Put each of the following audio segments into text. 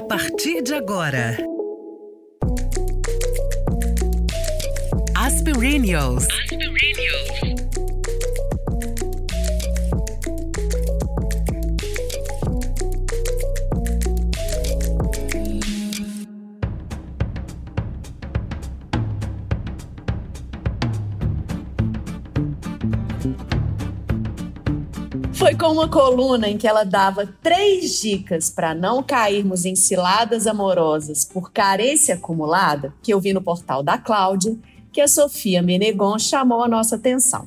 A partir de agora. Aspirinios. Foi com uma coluna em que ela dava três dicas para não cairmos em ciladas amorosas por carência acumulada, que eu vi no portal da Cláudia, que a Sofia Menegon chamou a nossa atenção.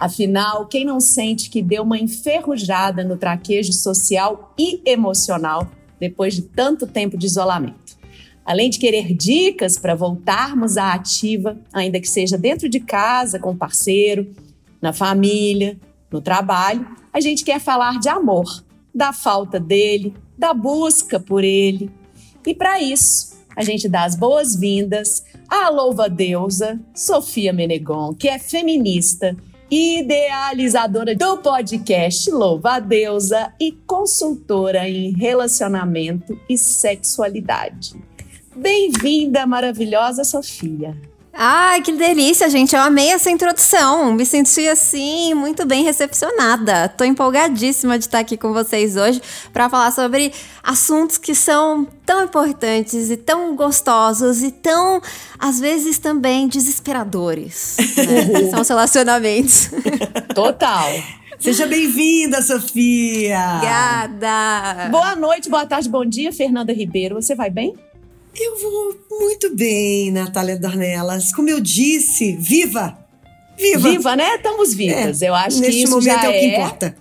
Afinal, quem não sente que deu uma enferrujada no traquejo social e emocional depois de tanto tempo de isolamento? Além de querer dicas para voltarmos à ativa, ainda que seja dentro de casa, com o parceiro, na família, no trabalho, a gente quer falar de amor, da falta dele, da busca por ele. E para isso, a gente dá as boas-vindas à louva-deusa Sofia Menegon, que é feminista, idealizadora do podcast Louva a Deusa e consultora em relacionamento e sexualidade. Bem-vinda, maravilhosa Sofia. Ai, que delícia, gente. Eu amei essa introdução. Me senti assim muito bem recepcionada. Tô empolgadíssima de estar aqui com vocês hoje para falar sobre assuntos que são tão importantes e tão gostosos e tão às vezes também desesperadores. Né? são os relacionamentos. Total. Seja bem-vinda, Sofia! Obrigada! Boa noite, boa tarde, bom dia, Fernanda Ribeiro. Você vai bem? Eu vou muito bem, Natália Dornelas. Como eu disse, viva! Viva! Viva, né? Estamos vivas. É, eu acho que isso momento já é o que é, importa.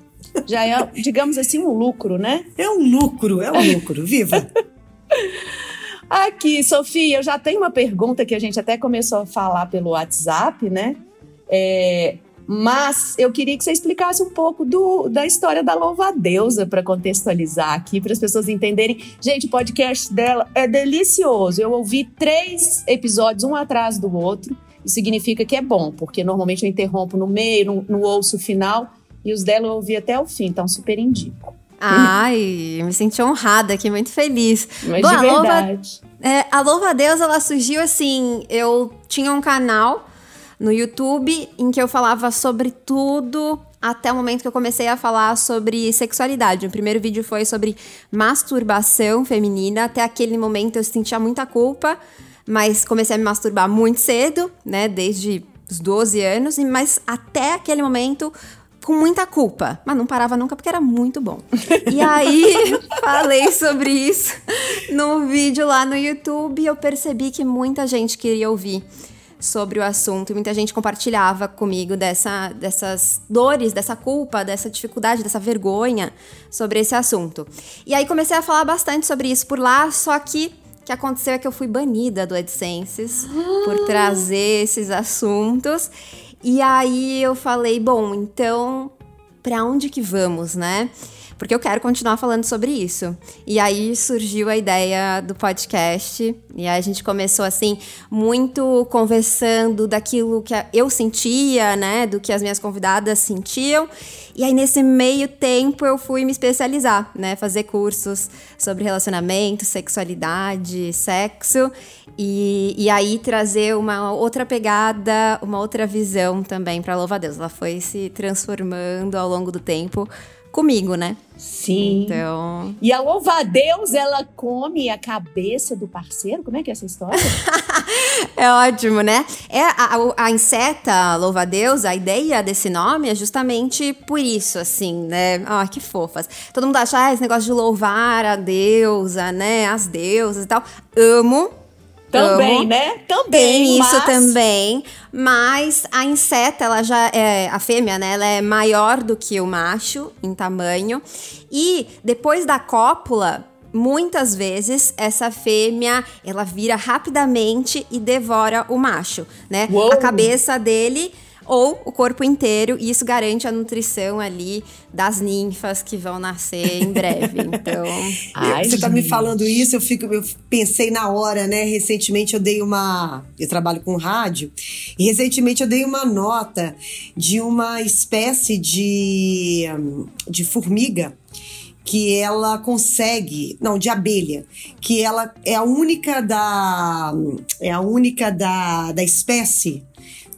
Já é, digamos assim, um lucro, né? É um lucro, é um lucro. Viva! Aqui, Sofia, eu já tenho uma pergunta que a gente até começou a falar pelo WhatsApp, né? É, mas eu queria que você explicasse um pouco do, da história da louva-deusa para contextualizar aqui, para as pessoas entenderem. Gente, o podcast dela é delicioso. Eu ouvi três episódios, um atrás do outro. Isso significa que é bom, porque normalmente eu interrompo no meio, no, no ouço final, e os dela eu ouvi até o fim, então super indico. Ai, me senti honrada aqui, muito feliz. Mas Bom, de verdade. A louva, é, a louva Deus, ela surgiu assim, eu tinha um canal no YouTube em que eu falava sobre tudo até o momento que eu comecei a falar sobre sexualidade. O primeiro vídeo foi sobre masturbação feminina. Até aquele momento eu sentia muita culpa, mas comecei a me masturbar muito cedo, né, desde os 12 anos, mas até aquele momento com muita culpa, mas não parava nunca porque era muito bom. E aí falei sobre isso no vídeo lá no YouTube e eu percebi que muita gente queria ouvir sobre o assunto e muita gente compartilhava comigo dessa, dessas dores, dessa culpa, dessa dificuldade, dessa vergonha sobre esse assunto. E aí comecei a falar bastante sobre isso por lá, só que o que aconteceu é que eu fui banida do AdSense por trazer esses assuntos. E aí eu falei, bom, então para onde que vamos, né? Porque eu quero continuar falando sobre isso. E aí surgiu a ideia do podcast, e a gente começou assim, muito conversando daquilo que eu sentia, né, do que as minhas convidadas sentiam. E aí nesse meio tempo eu fui me especializar, né, fazer cursos sobre relacionamento, sexualidade, sexo. E, e aí trazer uma outra pegada, uma outra visão também para Louva a Deus. Ela foi se transformando ao longo do tempo comigo, né? Sim. Então. E a louva a Deus, ela come a cabeça do parceiro? Como é que é essa história? é ótimo, né? É a, a, a inseta louva a Deus, a ideia desse nome é justamente por isso, assim, né? Ah, que fofas. Todo mundo acha, ah, esse negócio de louvar a deusa, né? As deusas e tal. Amo, também, Amo. né? Também. Tem mas... isso também. Mas a inseta, ela já é. A fêmea, né? Ela é maior do que o macho em tamanho. E depois da cópula, muitas vezes essa fêmea ela vira rapidamente e devora o macho, né? Uou. A cabeça dele ou o corpo inteiro, e isso garante a nutrição ali das ninfas que vão nascer em breve. Então, Ai, você está me falando isso, eu fico, eu pensei na hora, né? Recentemente eu dei uma, eu trabalho com rádio, e recentemente eu dei uma nota de uma espécie de de formiga que ela consegue, não, de abelha, que ela é a única da é a única da, da espécie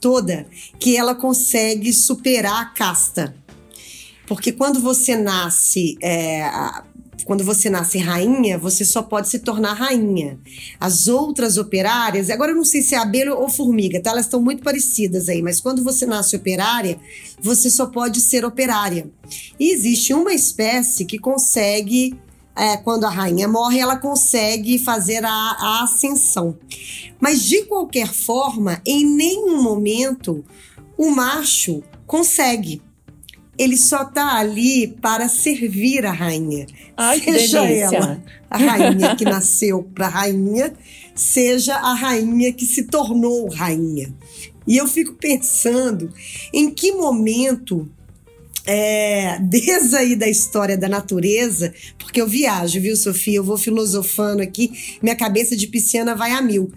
toda que ela consegue superar a casta. Porque quando você nasce é, quando você nasce rainha, você só pode se tornar rainha. As outras operárias, agora eu não sei se é abelha ou formiga, tá? Elas estão muito parecidas aí, mas quando você nasce operária, você só pode ser operária. E existe uma espécie que consegue é, quando a rainha morre, ela consegue fazer a, a, ascensão. Mas de qualquer forma, em nenhum momento o macho consegue ele só tá ali para servir a rainha. Ai, seja ela a rainha que nasceu para rainha, seja a rainha que se tornou rainha. E eu fico pensando em que momento é, desde aí da história da natureza, porque eu viajo, viu, Sofia? Eu vou filosofando aqui, minha cabeça de pisciana vai a mil.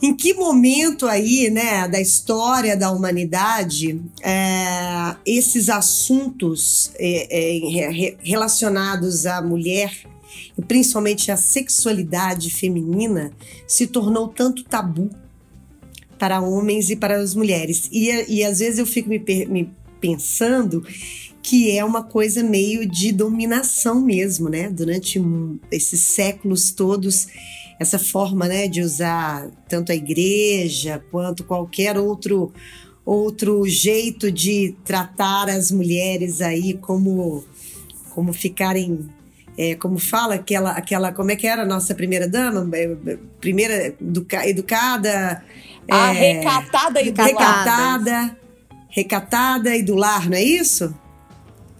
Em que momento aí, né, da história da humanidade, é, esses assuntos é, é, relacionados à mulher, e principalmente à sexualidade feminina, se tornou tanto tabu para homens e para as mulheres? E, e às vezes eu fico me, me pensando que é uma coisa meio de dominação mesmo, né? Durante esses séculos todos essa forma né, de usar tanto a igreja quanto qualquer outro outro jeito de tratar as mulheres aí como como ficarem é, como fala aquela aquela como é que era a nossa primeira dama? É, primeira educa, educada a é, recatada e recatada recatada e do lar não é isso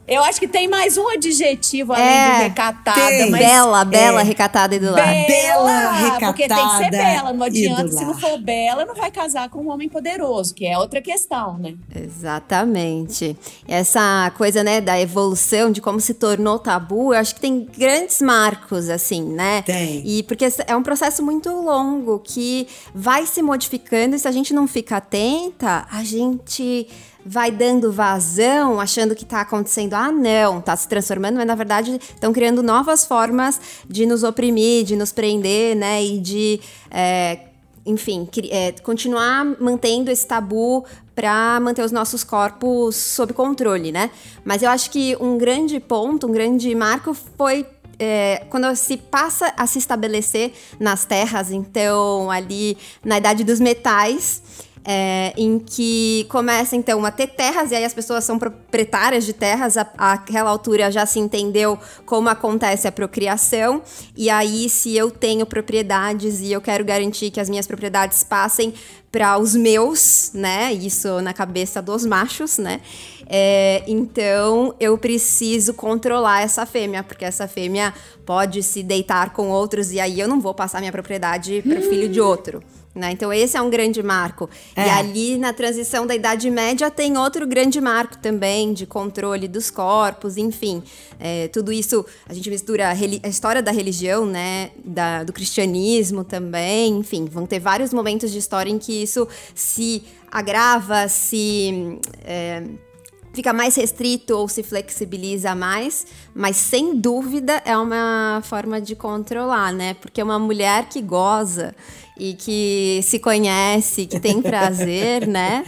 eu acho que tem mais um adjetivo além é, de recatada. Tem. Mas bela, bela, é, recatada e do lar. Bela, recatada. Porque tem que ser bela. Não adianta, se não for bela, não vai casar com um homem poderoso, que é outra questão, né? Exatamente. Essa coisa, né, da evolução, de como se tornou tabu, eu acho que tem grandes marcos, assim, né? Tem. E porque é um processo muito longo que vai se modificando e se a gente não fica atenta, a gente vai dando vazão, achando que está acontecendo, ah, não, está se transformando, mas na verdade estão criando novas formas de nos oprimir, de nos prender, né? E de. É, enfim, é, continuar mantendo esse tabu para manter os nossos corpos sob controle, né? Mas eu acho que um grande ponto, um grande marco foi é, quando se passa a se estabelecer nas terras, então ali na idade dos metais, é, em que começa então a ter terras, e aí as pessoas são proprietárias de terras, a, àquela altura já se entendeu como acontece a procriação, e aí se eu tenho propriedades e eu quero garantir que as minhas propriedades passem para os meus, né? Isso na cabeça dos machos, né? É, então eu preciso controlar essa fêmea, porque essa fêmea pode se deitar com outros e aí eu não vou passar minha propriedade para o filho de outro. Né? Então, esse é um grande marco. É. E ali, na transição da Idade Média, tem outro grande marco também, de controle dos corpos, enfim. É, tudo isso, a gente mistura a, a história da religião, né? Da, do cristianismo também, enfim. Vão ter vários momentos de história em que isso se agrava, se. É, fica mais restrito ou se flexibiliza mais, mas sem dúvida é uma forma de controlar, né? Porque uma mulher que goza e que se conhece, que tem prazer, né?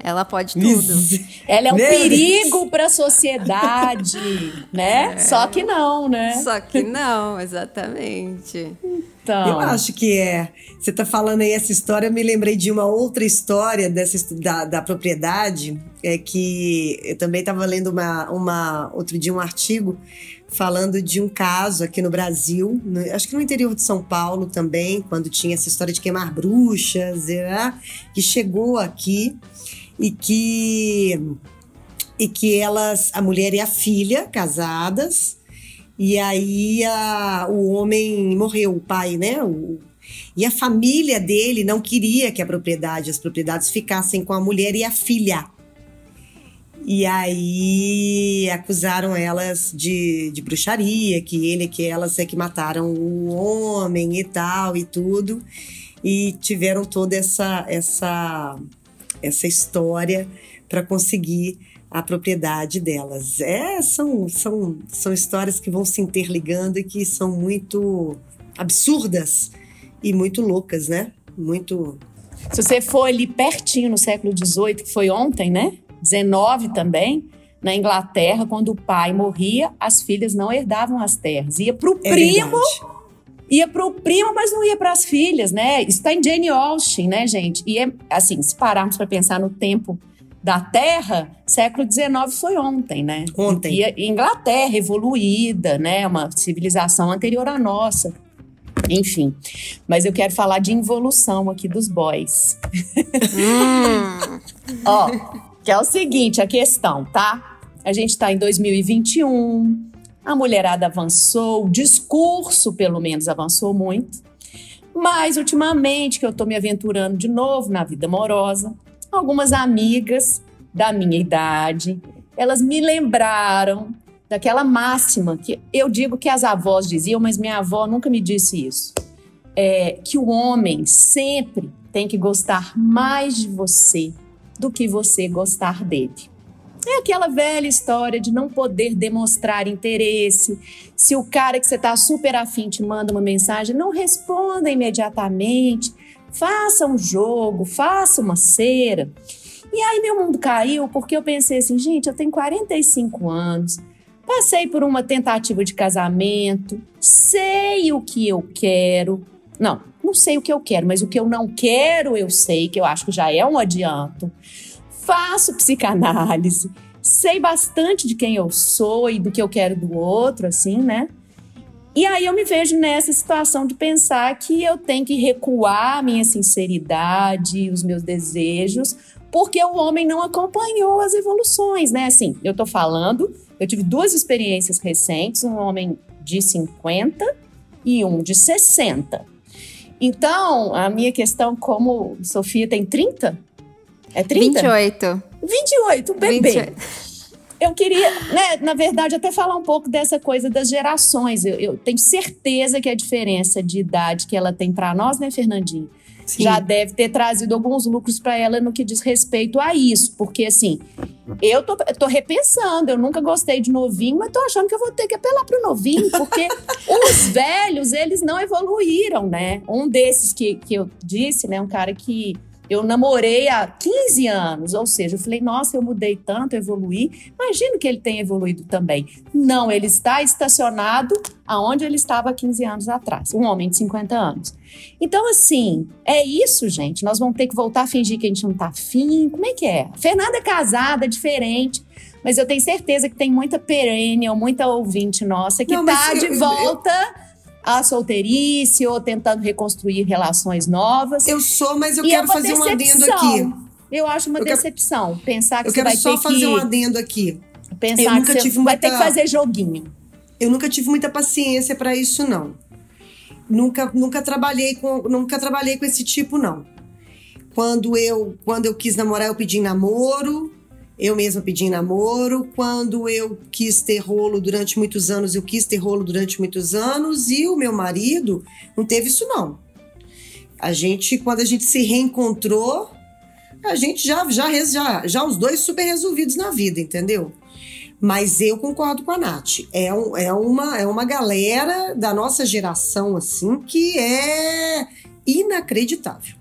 Ela pode tudo. Ela é um perigo para a sociedade, né? É. Só que não, né? Só que não, exatamente. Então. Eu acho que é. Você está falando aí essa história, eu me lembrei de uma outra história dessa, da, da propriedade, é que eu também estava lendo uma, uma, outro dia um artigo falando de um caso aqui no Brasil, no, acho que no interior de São Paulo também, quando tinha essa história de queimar bruxas, né, que chegou aqui e que e que elas, a mulher e a filha casadas, e aí a, o homem morreu, o pai, né? O, e a família dele não queria que a propriedade, as propriedades ficassem com a mulher e a filha. E aí acusaram elas de, de bruxaria, que ele que elas é que mataram o homem e tal e tudo. E tiveram toda essa essa essa história para conseguir a propriedade delas. É, são, são, são histórias que vão se interligando e que são muito absurdas e muito loucas, né? Muito. Se você for ali pertinho no século XVIII, que foi ontem, né? 19 também, na Inglaterra, quando o pai morria, as filhas não herdavam as terras. Ia para o é primo, verdade. Ia para o primo, mas não ia para as filhas, né? Isso está em Jane Austen, né, gente? E é assim, se pararmos para pensar no tempo da Terra, século XIX foi ontem, né? Ontem. E Inglaterra evoluída, né? Uma civilização anterior à nossa. Enfim, mas eu quero falar de involução aqui dos boys. Hum. Ó, que é o seguinte, a questão, tá? A gente está em 2021, a mulherada avançou, o discurso, pelo menos, avançou muito. Mas, ultimamente, que eu tô me aventurando de novo na vida amorosa, algumas amigas da minha idade, elas me lembraram daquela máxima que eu digo que as avós diziam, mas minha avó nunca me disse isso. É, que o homem sempre tem que gostar mais de você do que você gostar dele. É aquela velha história de não poder demonstrar interesse. Se o cara que você está super afim te manda uma mensagem, não responda imediatamente. Faça um jogo, faça uma cera. E aí meu mundo caiu porque eu pensei assim, gente, eu tenho 45 anos, passei por uma tentativa de casamento, sei o que eu quero. Não, não sei o que eu quero, mas o que eu não quero eu sei, que eu acho que já é um adianto. Faço psicanálise, sei bastante de quem eu sou e do que eu quero do outro, assim, né? E aí eu me vejo nessa situação de pensar que eu tenho que recuar a minha sinceridade, os meus desejos, porque o homem não acompanhou as evoluções, né? Assim, eu tô falando, eu tive duas experiências recentes, um homem de 50 e um de 60. Então, a minha questão, como Sofia tem 30? É 30? 28. 28, bebê. 28 eu queria, né, na verdade, até falar um pouco dessa coisa das gerações. Eu, eu tenho certeza que a diferença de idade que ela tem para nós, né, Fernandinho? Sim. Já deve ter trazido alguns lucros para ela no que diz respeito a isso. Porque, assim, eu tô, tô repensando. Eu nunca gostei de novinho, mas tô achando que eu vou ter que apelar pro novinho. Porque os velhos, eles não evoluíram, né? Um desses que, que eu disse, né? Um cara que eu namorei há 15 anos, ou seja, eu falei, nossa, eu mudei tanto, evoluí. Imagino que ele tenha evoluído também. Não, ele está estacionado aonde ele estava há 15 anos atrás, um homem de 50 anos. Então, assim, é isso, gente. Nós vamos ter que voltar a fingir que a gente não está afim. Como é que é? A Fernanda é casada, é diferente. Mas eu tenho certeza que tem muita perennial, muita ouvinte nossa que está de volta. Eu a solteirice ou tentando reconstruir relações novas. Eu sou, mas eu e é quero é fazer decepção. um adendo aqui. Eu acho uma eu decepção quero, pensar que eu você vai ter que... Eu quero só fazer um adendo aqui. Pensar eu nunca que tive vai muita... ter que fazer joguinho. Eu nunca tive muita paciência para isso não. Nunca, nunca trabalhei com, nunca trabalhei com esse tipo não. Quando eu, quando eu quis namorar, eu pedi namoro. Eu mesma pedi namoro. Quando eu quis ter rolo durante muitos anos, eu quis ter rolo durante muitos anos. E o meu marido não teve isso, não. A gente, quando a gente se reencontrou, a gente já, já, já, já os dois super resolvidos na vida, entendeu? Mas eu concordo com a Nath. É, um, é, uma, é uma galera da nossa geração, assim, que é inacreditável.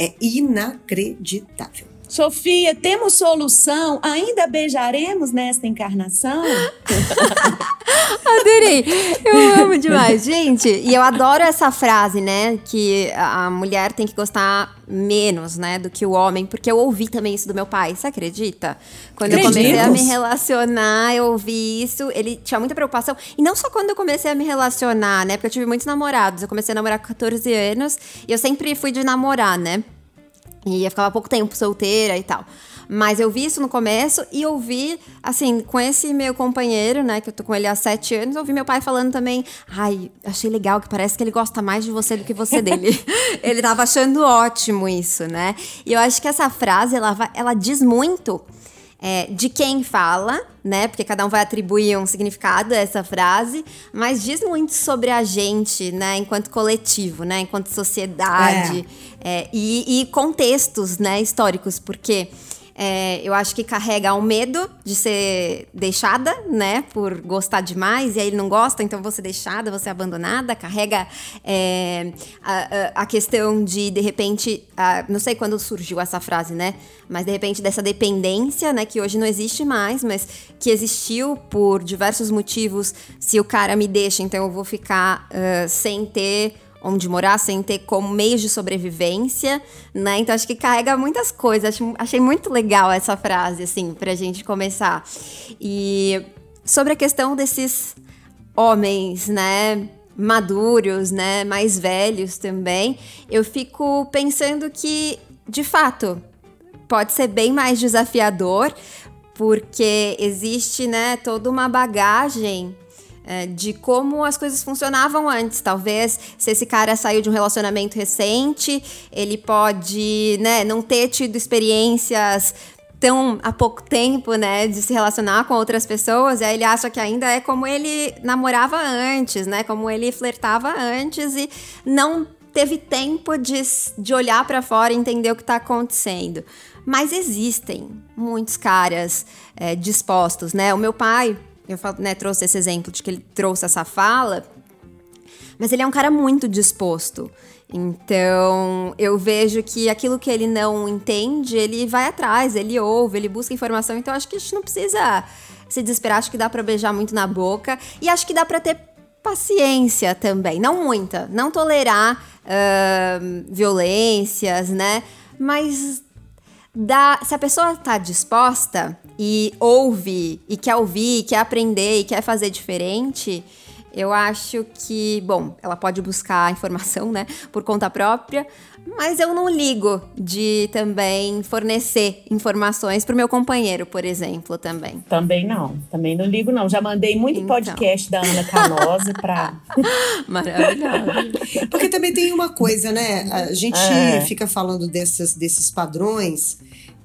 É inacreditável. Sofia, temos solução? Ainda beijaremos nesta encarnação? Adorei. Eu amo demais, gente. E eu adoro essa frase, né? Que a mulher tem que gostar menos, né, do que o homem, porque eu ouvi também isso do meu pai. Você acredita? Quando eu comecei a me relacionar, eu ouvi isso. Ele tinha muita preocupação. E não só quando eu comecei a me relacionar, né? Porque eu tive muitos namorados. Eu comecei a namorar com 14 anos e eu sempre fui de namorar, né? E eu ficava pouco tempo solteira e tal. Mas eu vi isso no começo e eu vi, assim, com esse meu companheiro, né, que eu tô com ele há sete anos, eu vi meu pai falando também, ai, achei legal, que parece que ele gosta mais de você do que você dele. ele tava achando ótimo isso, né? E eu acho que essa frase, ela, ela diz muito é, de quem fala, né? Porque cada um vai atribuir um significado a essa frase, mas diz muito sobre a gente, né? Enquanto coletivo, né? Enquanto sociedade é. É, e, e, contextos, né? Históricos, porque É, eu acho que carrega o medo de ser deixada, né? Por gostar demais, e aí ele não gosta, então ser deixada, ser abandonada. Carrega é, a, a, questão de, de repente, a, não sei quando surgiu essa frase, né? Mas de repente dessa dependência, né? Que hoje não existe mais, mas que existiu por diversos motivos. Se o cara me deixa, então eu vou ficar uh, sem ter onde morar sem ter como meios de sobrevivência, né? Então acho que carrega muitas coisas. Achei muito legal essa frase, assim, pra gente começar. E sobre a questão desses homens, né? Maduros, né? Mais velhos também, eu fico pensando que, de fato, pode ser bem mais desafiador, porque existe, né, toda uma bagagem de como as coisas funcionavam antes. Talvez se esse cara saiu de um relacionamento recente, ele pode, né, não ter tido experiências tão há pouco tempo, né, de se relacionar com outras pessoas, e aí ele acha que ainda é como ele namorava antes, né, como ele flertava antes e não teve tempo de, de olhar para fora e entender o que está acontecendo. Mas existem muitos caras é, dispostos, né? O meu pai, eu né, trouxe esse exemplo de que ele trouxe essa fala, mas ele é um cara muito disposto. Então, eu vejo que aquilo que ele não entende, ele vai atrás, ele ouve, ele busca informação. Então, acho que a gente não precisa se desesperar, acho que dá para beijar muito na boca e acho que dá para ter paciência também, não muita, não tolerar uh, violências, né? Mas dá, se a pessoa está disposta e ouve, e quer ouvir, e quer aprender, e quer fazer diferente, eu acho que, bom, ela pode buscar informação, né, por conta própria, mas eu não ligo de também fornecer informações para o meu companheiro, por exemplo, também. Também não, também não ligo não. Já mandei muito então. podcast da Ana Canosa para Maravilhoso. Porque também tem uma coisa, né? A gente é. fica falando desses, desses padrões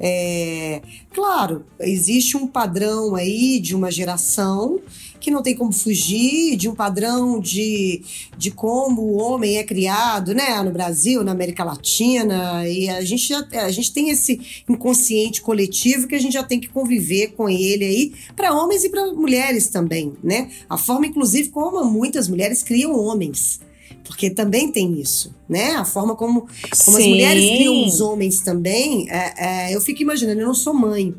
é, claro, existe um padrão aí de uma geração que não tem como fugir de um padrão de, de como o homem é criado, né, no Brasil, na América Latina, e a gente, já, a gente tem esse inconsciente coletivo que a gente já tem que conviver com ele aí, para homens e para mulheres também, né? A forma, inclusive, como muitas mulheres criam homens porque também tem isso, né? A forma como, como as mulheres criam os homens também, é, é, eu fico imaginando, eu não sou mãe,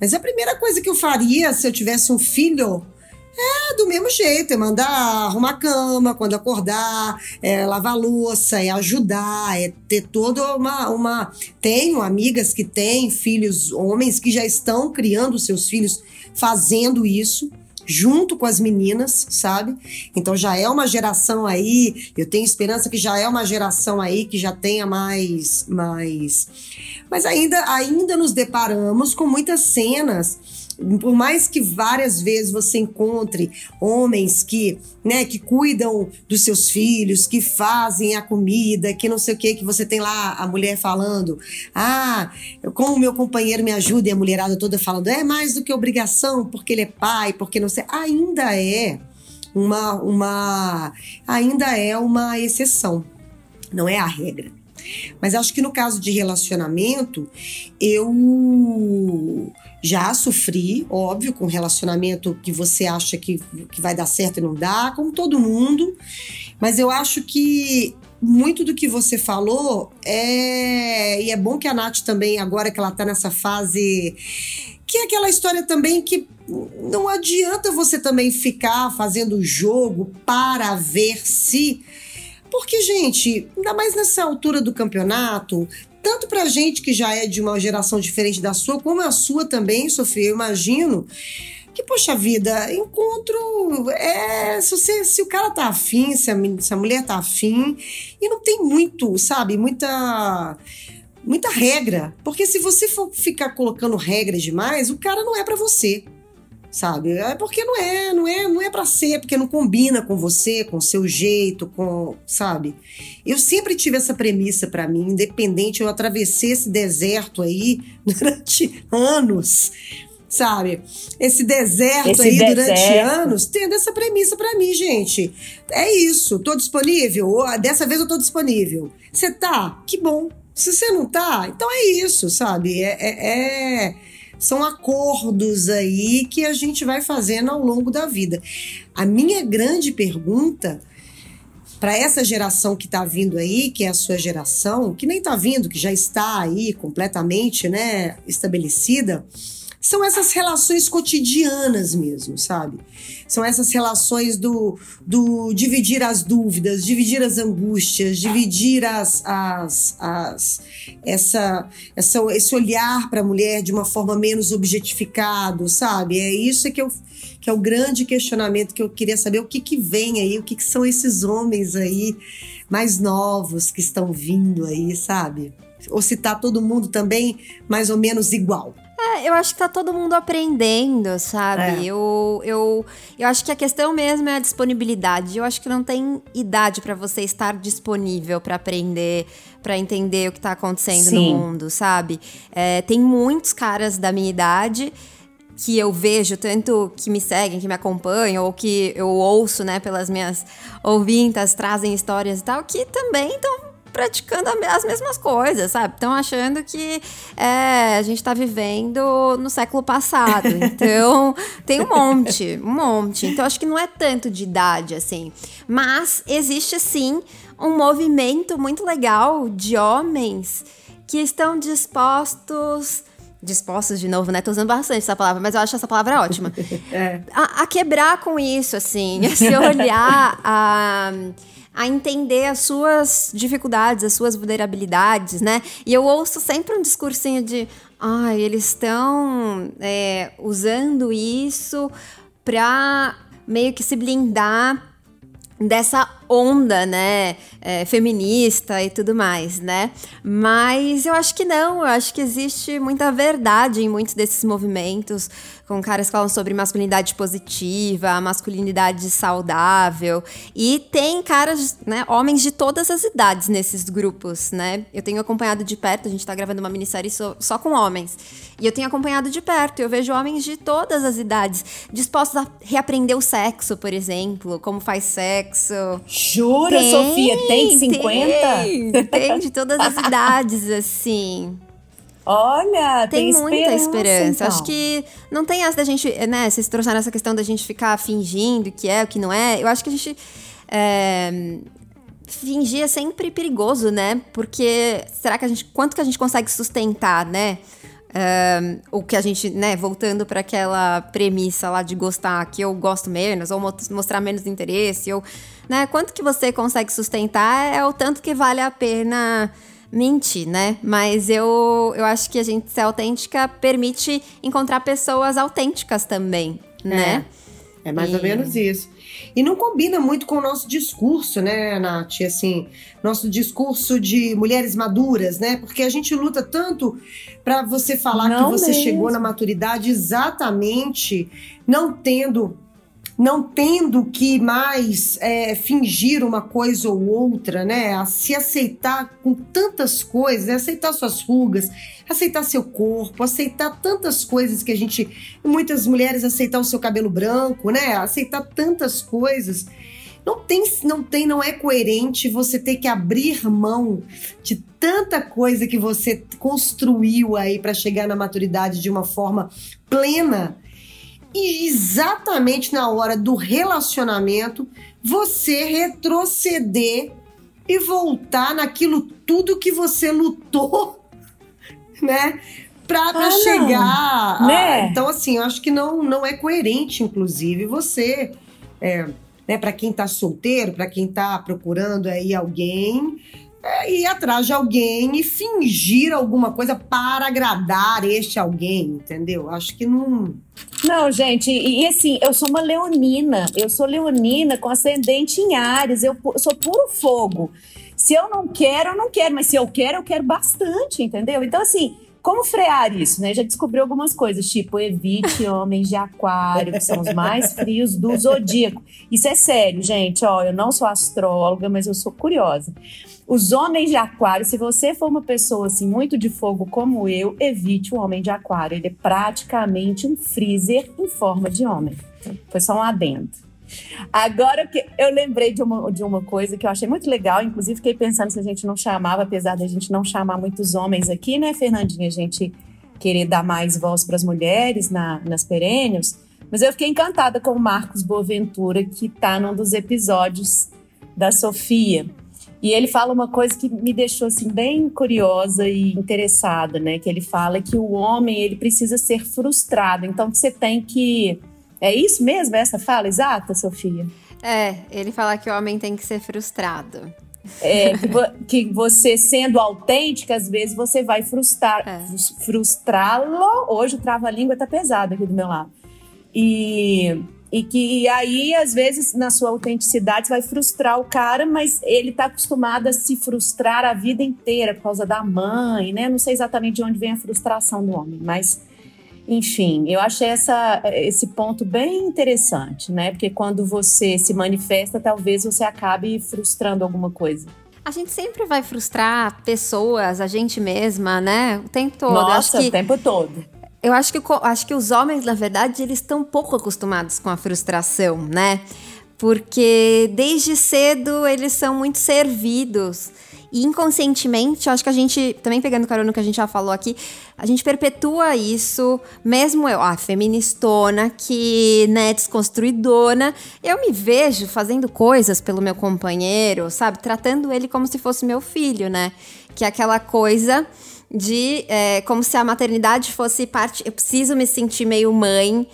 mas a primeira coisa que eu faria se eu tivesse um filho é do mesmo jeito, é mandar arrumar cama quando acordar, é lavar louça, é ajudar, é ter toda uma, uma. Tenho amigas que têm filhos, homens que já estão criando seus filhos fazendo isso junto com as meninas, sabe? Então já é uma geração aí, eu tenho esperança que já é uma geração aí que já tenha mais mais mas ainda ainda nos deparamos com muitas cenas por mais que várias vezes você encontre homens que, né, que cuidam dos seus filhos, que fazem a comida, que não sei o que, que você tem lá a mulher falando, ah, como o meu companheiro me ajuda e a mulherada toda falando, é mais do que obrigação, porque ele é pai, porque não sei, ainda é uma, uma, ainda é uma exceção, não é a regra. Mas acho que no caso de relacionamento, eu já sofri, óbvio, com relacionamento que você acha que, que vai dar certo e não dá, como todo mundo. Mas eu acho que muito do que você falou é. E é bom que a Nath também, agora que ela tá nessa fase. Que é aquela história também que não adianta você também ficar fazendo jogo para ver se. Porque, gente, ainda mais nessa altura do campeonato, tanto pra gente que já é de uma geração diferente da sua, como a sua também, Sofia, eu imagino que, poxa vida, encontro. É, se, você, se o cara tá afim, se a, se a mulher tá afim, e não tem muito, sabe, muita. Muita regra. Porque se você for ficar colocando regras demais, o cara não é para você sabe? É porque não é, não é, não é para ser, porque não combina com você, com o seu jeito, com, sabe? Eu sempre tive essa premissa para mim, independente, eu atravessei esse deserto aí durante anos, sabe? Esse deserto esse aí deserto. durante anos, tendo essa premissa para mim, gente. É isso, tô disponível, dessa vez eu tô disponível. Você tá? Que bom Se você não tá, então é isso, sabe? É, é, é, são acordos aí que a gente vai fazendo ao longo da vida. A minha grande pergunta para essa geração que está vindo aí, que é a sua geração, que nem está vindo, que já está aí completamente, né, estabelecida, são essas relações cotidianas mesmo, sabe? São essas relações do, do dividir as dúvidas, dividir as angústias, dividir as, as, as essa, essa, esse olhar para a mulher de uma forma menos objetificado, sabe? É isso que, eu, que é o grande questionamento que eu queria saber, o que, que vem aí, o que, que são esses homens aí mais novos que estão vindo aí, sabe? Ou se tá todo mundo também mais ou menos igual. É, eu acho que tá todo mundo aprendendo, sabe? É. Eu, eu, eu acho que a questão mesmo é a disponibilidade. Eu acho que não tem idade para você estar disponível para aprender, para entender o que tá acontecendo Sim. no mundo, sabe? É, tem muitos caras da minha idade que eu vejo, tanto que me seguem, que me acompanham, ou que eu ouço, né, pelas minhas ouvintas, trazem histórias e tal, que também estão praticando as mesmas coisas, sabe? Estão achando que é, a gente está vivendo no século passado. Então, tem um monte, um monte. Então, acho que não é tanto de idade, assim. Mas existe, sim, um movimento muito legal de homens que estão dispostos dispostos de novo, né? Tô usando bastante essa palavra, mas eu acho essa palavra ótima. é. a, a, quebrar com isso, assim, a se olhar a a entender as suas dificuldades, as suas vulnerabilidades, né? E eu ouço sempre um discursinho de, ah, eles estão é, usando isso para meio que se blindar dessa onda, né, é, feminista e tudo mais, né? Mas eu acho que não, eu acho que existe muita verdade em muitos desses movimentos, com caras que falam sobre masculinidade positiva, masculinidade saudável, e tem caras, né, homens de todas as idades nesses grupos, né? Eu tenho acompanhado de perto, a gente tá gravando uma minissérie só, só com homens, e eu tenho acompanhado de perto, eu vejo homens de todas as idades, dispostos a reaprender o sexo, por exemplo, como faz sexo, Jura, tem, Sofia? Tem 50? Tem, tem de todas as idades, assim. Olha, tem, tem muita esperança. Então. Acho que não tem essa da gente, né? Vocês trouxeram essa questão da gente ficar fingindo que é o que não é. Eu acho que a gente. É, fingir é sempre perigoso, né? Porque será que a gente. Quanto que a gente consegue sustentar, né? Um, o que a gente, né, voltando para aquela premissa lá de gostar que eu gosto menos, ou mostrar menos interesse, ou, né, quanto que você consegue sustentar é o tanto que vale a pena mentir, né? Mas eu, eu acho que a gente ser autêntica permite encontrar pessoas autênticas também, né? É, é mais e... ou menos isso. E não combina muito com o nosso discurso, né, Nath? Assim, nosso discurso de mulheres maduras, né? Porque a gente luta tanto para você falar não que você mesmo. chegou na maturidade exatamente não tendo não tendo que mais é, fingir uma coisa ou outra, né? A se aceitar com tantas coisas, né? aceitar suas rugas, aceitar seu corpo, aceitar tantas coisas que a gente. Muitas mulheres aceitar o seu cabelo branco, né? Aceitar tantas coisas. Não tem, não tem, não é coerente você ter que abrir mão de tanta coisa que você construiu aí para chegar na maturidade de uma forma plena e exatamente na hora do relacionamento você retroceder e voltar naquilo tudo que você lutou, né? Pra, pra ah, chegar. Né? A, então, assim, eu acho que não, não é coerente, inclusive, você. É, né, para quem tá solteiro, para quem tá procurando aí alguém, é ir atrás de alguém e fingir alguma coisa para agradar este alguém, entendeu? Acho que não. Não, gente, e, e assim, eu sou uma leonina, eu sou leonina com ascendente em Ares, eu sou puro fogo. Se eu não quero, eu não quero, mas se eu quero, eu quero bastante, entendeu? Então, assim, como frear isso, né? Já descobri algumas coisas, tipo, evite homens de aquário, que são os mais frios do zodíaco. Isso é sério, gente, ó, eu não sou astróloga, mas eu sou curiosa. Os homens de aquário, se você for uma pessoa assim muito de fogo como eu, evite o homem de aquário. Ele é praticamente um freezer em forma de homem. Foi só um adendo. Agora que eu lembrei de uma, de uma coisa que eu achei muito legal, inclusive fiquei pensando se a gente não chamava, apesar da gente não chamar muitos homens aqui, né, Fernandinha? A gente querer dar mais voz para as mulheres na, nas perênios. Mas eu fiquei encantada com o Marcos Boaventura, que está num dos episódios da Sofia. E ele fala uma coisa que me deixou assim bem curiosa e interessada, né? Que ele fala que o homem ele precisa ser frustrado. Então você tem que é isso mesmo essa fala exata, Sofia? É, ele fala que o homem tem que ser frustrado. É, que, vo que, você sendo autêntica, às vezes você vai frustrar, é. frustrá-lo. Hoje o trava-língua tá pesado aqui do meu lado. E e que aí, às vezes, na sua autenticidade, vai frustrar o cara, mas ele tá acostumado a se frustrar a vida inteira por causa da mãe, né? Não sei exatamente de onde vem a frustração do homem, mas enfim, eu achei essa, esse ponto bem interessante, né? Porque quando você se manifesta, talvez você acabe frustrando alguma coisa. A gente sempre vai frustrar pessoas, a gente mesma, né? O tempo todo. Nossa, que... o tempo todo. Eu acho que, acho que os homens, na verdade, eles estão pouco acostumados com a frustração, né? Porque desde cedo eles são muito servidos. E inconscientemente, eu acho que a gente, também pegando carona que a gente já falou aqui, a gente perpetua isso, mesmo eu, a feministona, que, né, desconstruidona, eu me vejo fazendo coisas pelo meu companheiro, sabe? Tratando ele como se fosse meu filho, né? Que é aquela coisa de é, como se a maternidade fosse parte. Eu preciso me sentir meio mãe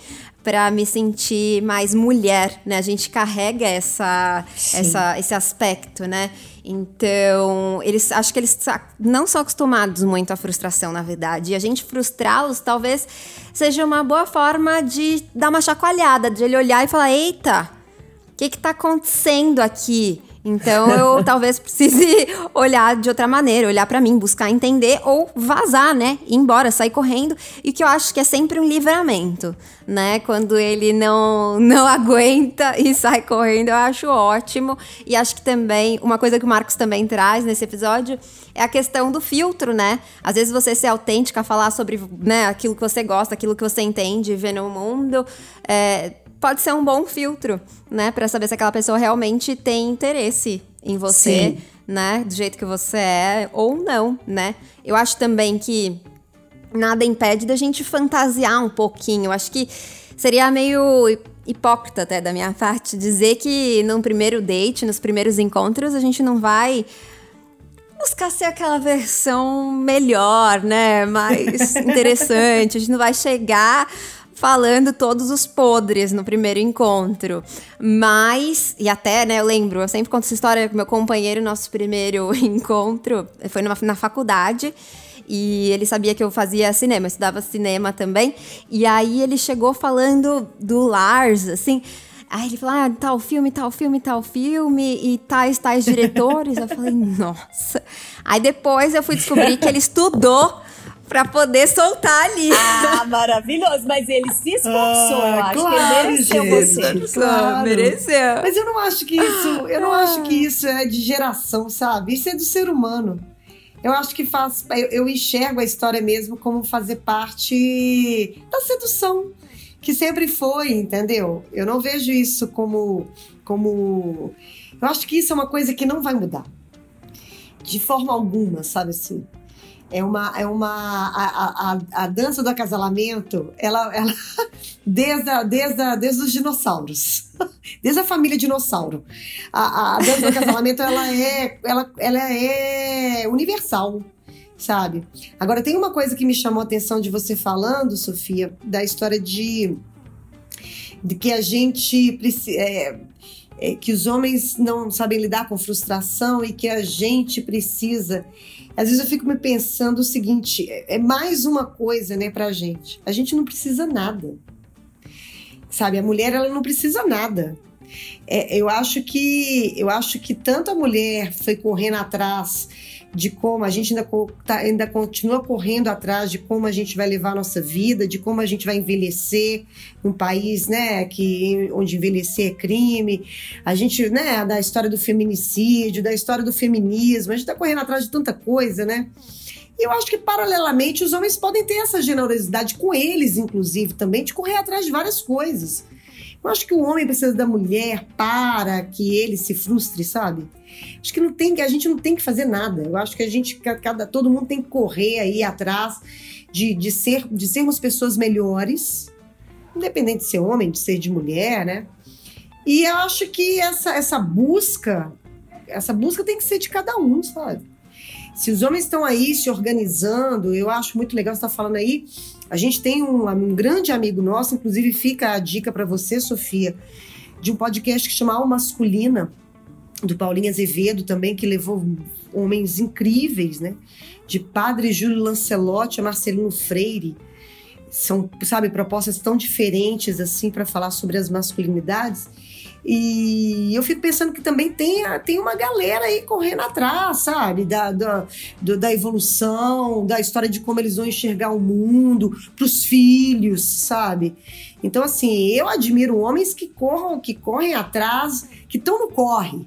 para me sentir mais mulher, né? A gente carrega essa, essa, esse aspecto, né? Então, eles acho que eles não são acostumados muito à frustração, na verdade. E a gente frustrá-los talvez seja uma boa forma de dar uma chacoalhada, de ele olhar e falar: "Eita, o que está acontecendo aqui?" Então eu talvez precise olhar de outra maneira, olhar para mim, buscar entender ou vazar, né? Ir embora, sair correndo. E que eu acho que é sempre um livramento, né? Quando ele não não aguenta e sai correndo, eu acho ótimo. E acho que também uma coisa que o Marcos também traz nesse episódio é a questão do filtro, né? Às vezes você ser autêntica, falar sobre né, aquilo que você gosta, aquilo que você entende, ver no mundo. É, pode ser um bom filtro, né? Para saber se aquela pessoa realmente tem interesse em você, Sim. né? Do jeito que você é ou não, né? Eu acho também que nada impede da gente fantasiar um pouquinho. Eu acho que seria meio hipócrita até da minha parte dizer que num primeiro date, nos primeiros encontros, a gente não vai buscar ser aquela versão melhor, né? Mais interessante. A gente não vai chegar falando todos os podres no primeiro encontro. Mas, e até, né, eu lembro, eu sempre conto essa história com meu companheiro, nosso primeiro encontro foi numa, na faculdade. E ele sabia que eu fazia cinema, eu estudava cinema também. E aí ele chegou falando do Lars, assim. Aí ele falou, ah, tal filme, tal filme, tal filme, e tais, tais diretores. eu falei, nossa. Aí depois eu fui descobrir que ele estudou Pra poder soltar ali. Ah, maravilhoso. Mas ele se esforçou, ah, eu acho claro, que ele mereceu gente, você. Claro. Mereceu. Mas eu não acho que isso, eu não ah. acho que isso é de geração, sabe? Isso é do ser humano. Eu acho que faz. Eu, eu enxergo a história mesmo como fazer parte da sedução. Que sempre foi, entendeu? Eu não vejo isso como. como. Eu acho que isso é uma coisa que não vai mudar. De forma alguma, sabe assim? É uma é uma a, a, a dança do acasalamento ela, ela desde, a, desde, a, desde os dinossauros. Desde a família dinossauro. A, a dança do acasalamento ela é ela, ela é universal sabe? Agora tem uma coisa que me chamou a atenção de você falando Sofia da história de de que a gente é, é, que os homens não sabem lidar com frustração e que a gente precisa às vezes eu fico me pensando o seguinte: é, é mais uma coisa, né, pra gente. A gente não precisa nada. Sabe, a mulher ela não precisa nada. É, eu acho que eu acho que tanto a mulher foi correndo atrás de como a gente ainda, tá, ainda continua correndo atrás de como a gente vai levar a nossa vida, de como a gente vai envelhecer num país, né, que onde envelhecer é crime. A gente, né, da história do feminicídio, da história do feminismo, a gente está correndo atrás de tanta coisa, né? E eu acho que, paralelamente, os homens podem ter essa generosidade com eles, inclusive, também, de correr atrás de várias coisas. Eu acho que o homem precisa da mulher para que ele se frustre, sabe? Acho que não tem, a gente não tem que fazer nada. Eu acho que a gente, cada, todo mundo tem que correr aí atrás de, de, ser, de sermos pessoas melhores, independente de ser homem, de ser de mulher, né? E eu acho que essa, essa busca, essa busca tem que ser de cada um, sabe? Se os homens estão aí se organizando, eu acho muito legal você estar tá falando aí. A gente tem um, um grande amigo nosso, inclusive fica a dica para você, Sofia, de um podcast que chama Alma Masculina, do Paulinho Azevedo também, que levou homens incríveis, né? De Padre Júlio Lancelotti a Marcelino Freire. São, sabe, propostas tão diferentes assim para falar sobre as masculinidades. E eu fico pensando que também tem, tem uma galera aí correndo atrás, sabe? Da, da, da evolução, da história de como eles vão enxergar o mundo, para os filhos, sabe? Então, assim, eu admiro homens que corram, que correm atrás, que estão no corre,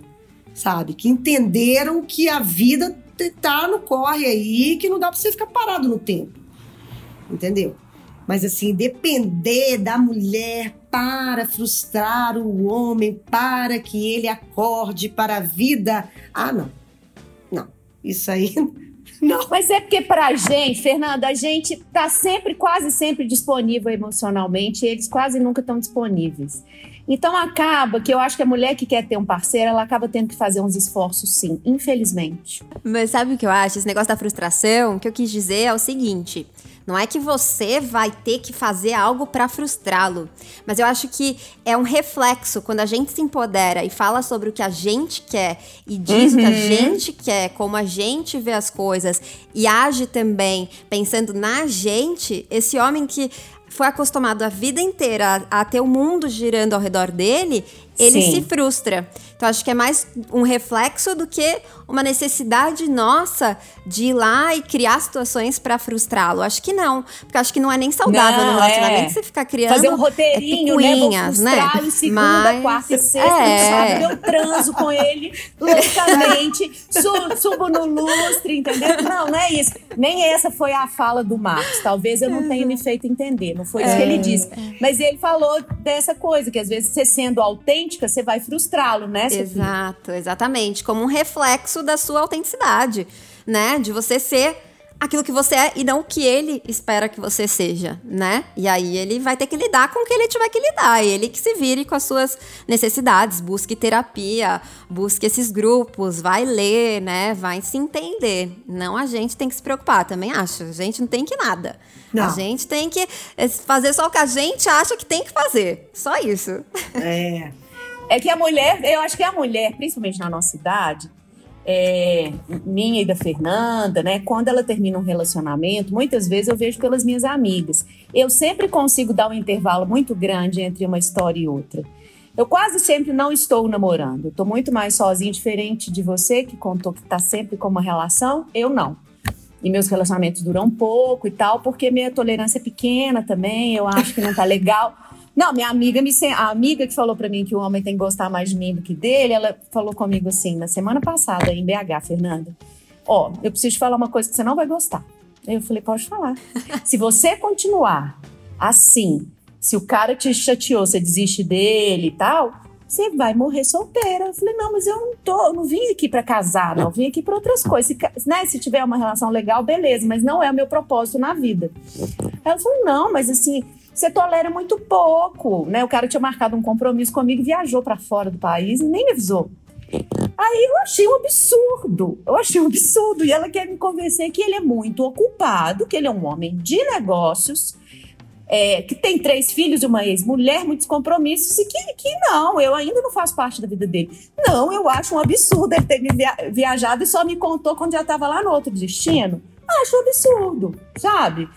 sabe? Que entenderam que a vida tá no corre aí, que não dá para você ficar parado no tempo. Entendeu? Mas assim, depender da mulher para frustrar o homem, para que ele acorde para a vida. Ah, não. Não. Isso aí Não. Mas é porque pra gente, Fernanda, a gente tá sempre, quase sempre disponível emocionalmente, e eles quase nunca estão disponíveis. Então acaba que eu acho que a mulher que quer ter um parceiro, ela acaba tendo que fazer uns esforços, sim, infelizmente. Mas sabe o que eu acho? Esse negócio da frustração, o que eu quis dizer é o seguinte: não é que você vai ter que fazer algo para frustrá-lo, mas eu acho que é um reflexo quando a gente se empodera e fala sobre o que a gente quer e diz uhum. o que a uhum. gente quer, como a gente vê as coisas e age também pensando na gente, esse homem que foi acostumado a vida inteira a, a ter o mundo girando ao redor dele, ele Sim. se frustra. Então acho que é mais um reflexo do que uma necessidade nossa de ir lá e criar situações para frustrá-lo. Acho que não, porque acho que não é nem saudável não, no relacionamento é. você ficar criando fazer um roteirinho, é, né? né? segunda, Mas, quarta e sexta, é. sábado eu transo com ele loucamente, subo no lustre, entendeu? Não, não é isso. Nem essa foi a fala do Marcos. Talvez eu não tenha me feito entender, não foi isso que ele é. disse. Mas ele falou dessa coisa que às vezes você sendo autêntica, você vai frustrá-lo, né? Sofia? Exato, exatamente. Como um reflexo da sua autenticidade, né? De você ser aquilo que você é e não o que ele espera que você seja, né? E aí ele vai ter que lidar com o que ele tiver que lidar, ele que se vire com as suas necessidades, busque terapia, busque esses grupos, vai ler, né? Vai se entender. Não a gente tem que se preocupar, também acho. A gente não tem que nada. Não. A gente tem que fazer só o que a gente acha que tem que fazer. Só isso. É. É que a mulher, eu acho que a mulher, principalmente na nossa idade, é, minha e da Fernanda, né? Quando ela termina um relacionamento, muitas vezes eu vejo pelas minhas amigas. Eu sempre consigo dar um intervalo muito grande entre uma história e outra. Eu quase sempre não estou namorando. Eu estou muito mais sozinha, diferente de você, que contou que está sempre com uma relação. Eu não. E meus relacionamentos duram pouco e tal, porque minha tolerância é pequena também. Eu acho que não tá legal. Não, minha amiga me a amiga que falou para mim que o homem tem que gostar mais de mim do que dele, ela falou comigo assim na semana passada em BH, Fernanda. Ó, eu preciso te falar uma coisa que você não vai gostar. Eu falei, pode falar. se você continuar assim, se o cara te chateou, você desiste dele e tal, você vai morrer solteira. Eu falei, não, mas eu não tô, eu não vim aqui para casar, não, eu vim aqui para outras coisas. Se, né, se tiver uma relação legal, beleza, mas não é o meu propósito na vida. Ela falou, não, mas assim, você tolera muito pouco, né? O cara tinha marcado um compromisso comigo, viajou para fora do país e nem me avisou. Aí eu achei um absurdo. Eu achei um absurdo. E ela quer me convencer que ele é muito ocupado, que ele é um homem de negócios, é, que tem três filhos e uma ex-mulher, muitos compromissos, e que, que não, eu ainda não faço parte da vida dele. Não, eu acho um absurdo ele ter me via viajado e só me contou quando já estava lá no outro destino. Acho um absurdo, sabe?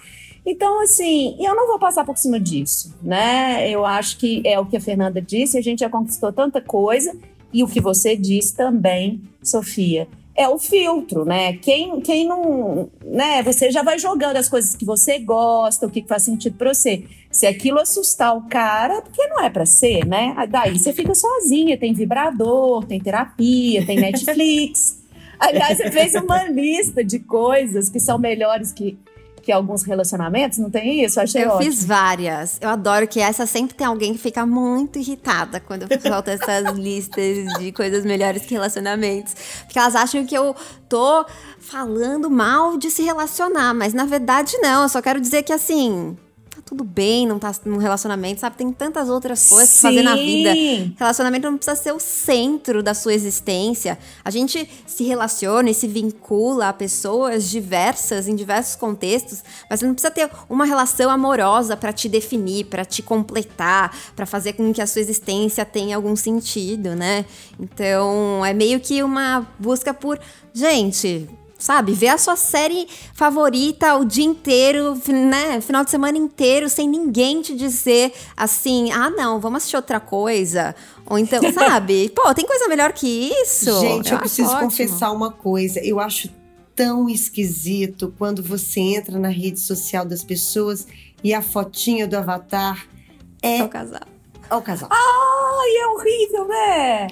Então, assim, eu não vou passar por cima disso, né? Eu acho que é o que a Fernanda disse, a gente já conquistou tanta coisa, e o que você disse também, Sofia, é o filtro, né? Quem, quem não. né? Você já vai jogando as coisas que você gosta, o que faz sentido para você. Se aquilo assustar o cara, porque não é para ser, né? Daí você fica sozinha, tem vibrador, tem terapia, tem Netflix. Aliás, você fez uma lista de coisas que são melhores que que alguns relacionamentos não tem isso? Eu achei Eu ótimo. fiz várias. Eu adoro que essa sempre tem alguém que fica muito irritada quando eu solto essas listas de coisas melhores que relacionamentos. Porque elas acham que eu tô falando mal de se relacionar, mas na verdade não. Eu só quero dizer que assim. Tá tudo bem, não tá num relacionamento, sabe? Tem tantas outras coisas pra fazer na vida. Sim. Relacionamento não precisa ser o centro da sua existência. A gente se relaciona e se vincula a pessoas diversas em diversos contextos, mas você não precisa ter uma relação amorosa pra te definir, pra te completar, pra fazer com que a sua existência tenha algum sentido, né? Então, é meio que uma busca por, gente, Sabe, ver a sua série favorita o dia inteiro, né? Final de semana inteiro, sem ninguém te dizer assim, ah, não, vamos assistir outra coisa. Ou então, sabe? Pô, tem coisa melhor que isso? Gente, eu, acho preciso ótimo. confessar uma coisa. Eu acho tão esquisito quando você entra na rede social das pessoas e a fotinha do avatar é É o casal. o casal. Ai, é horrível, né?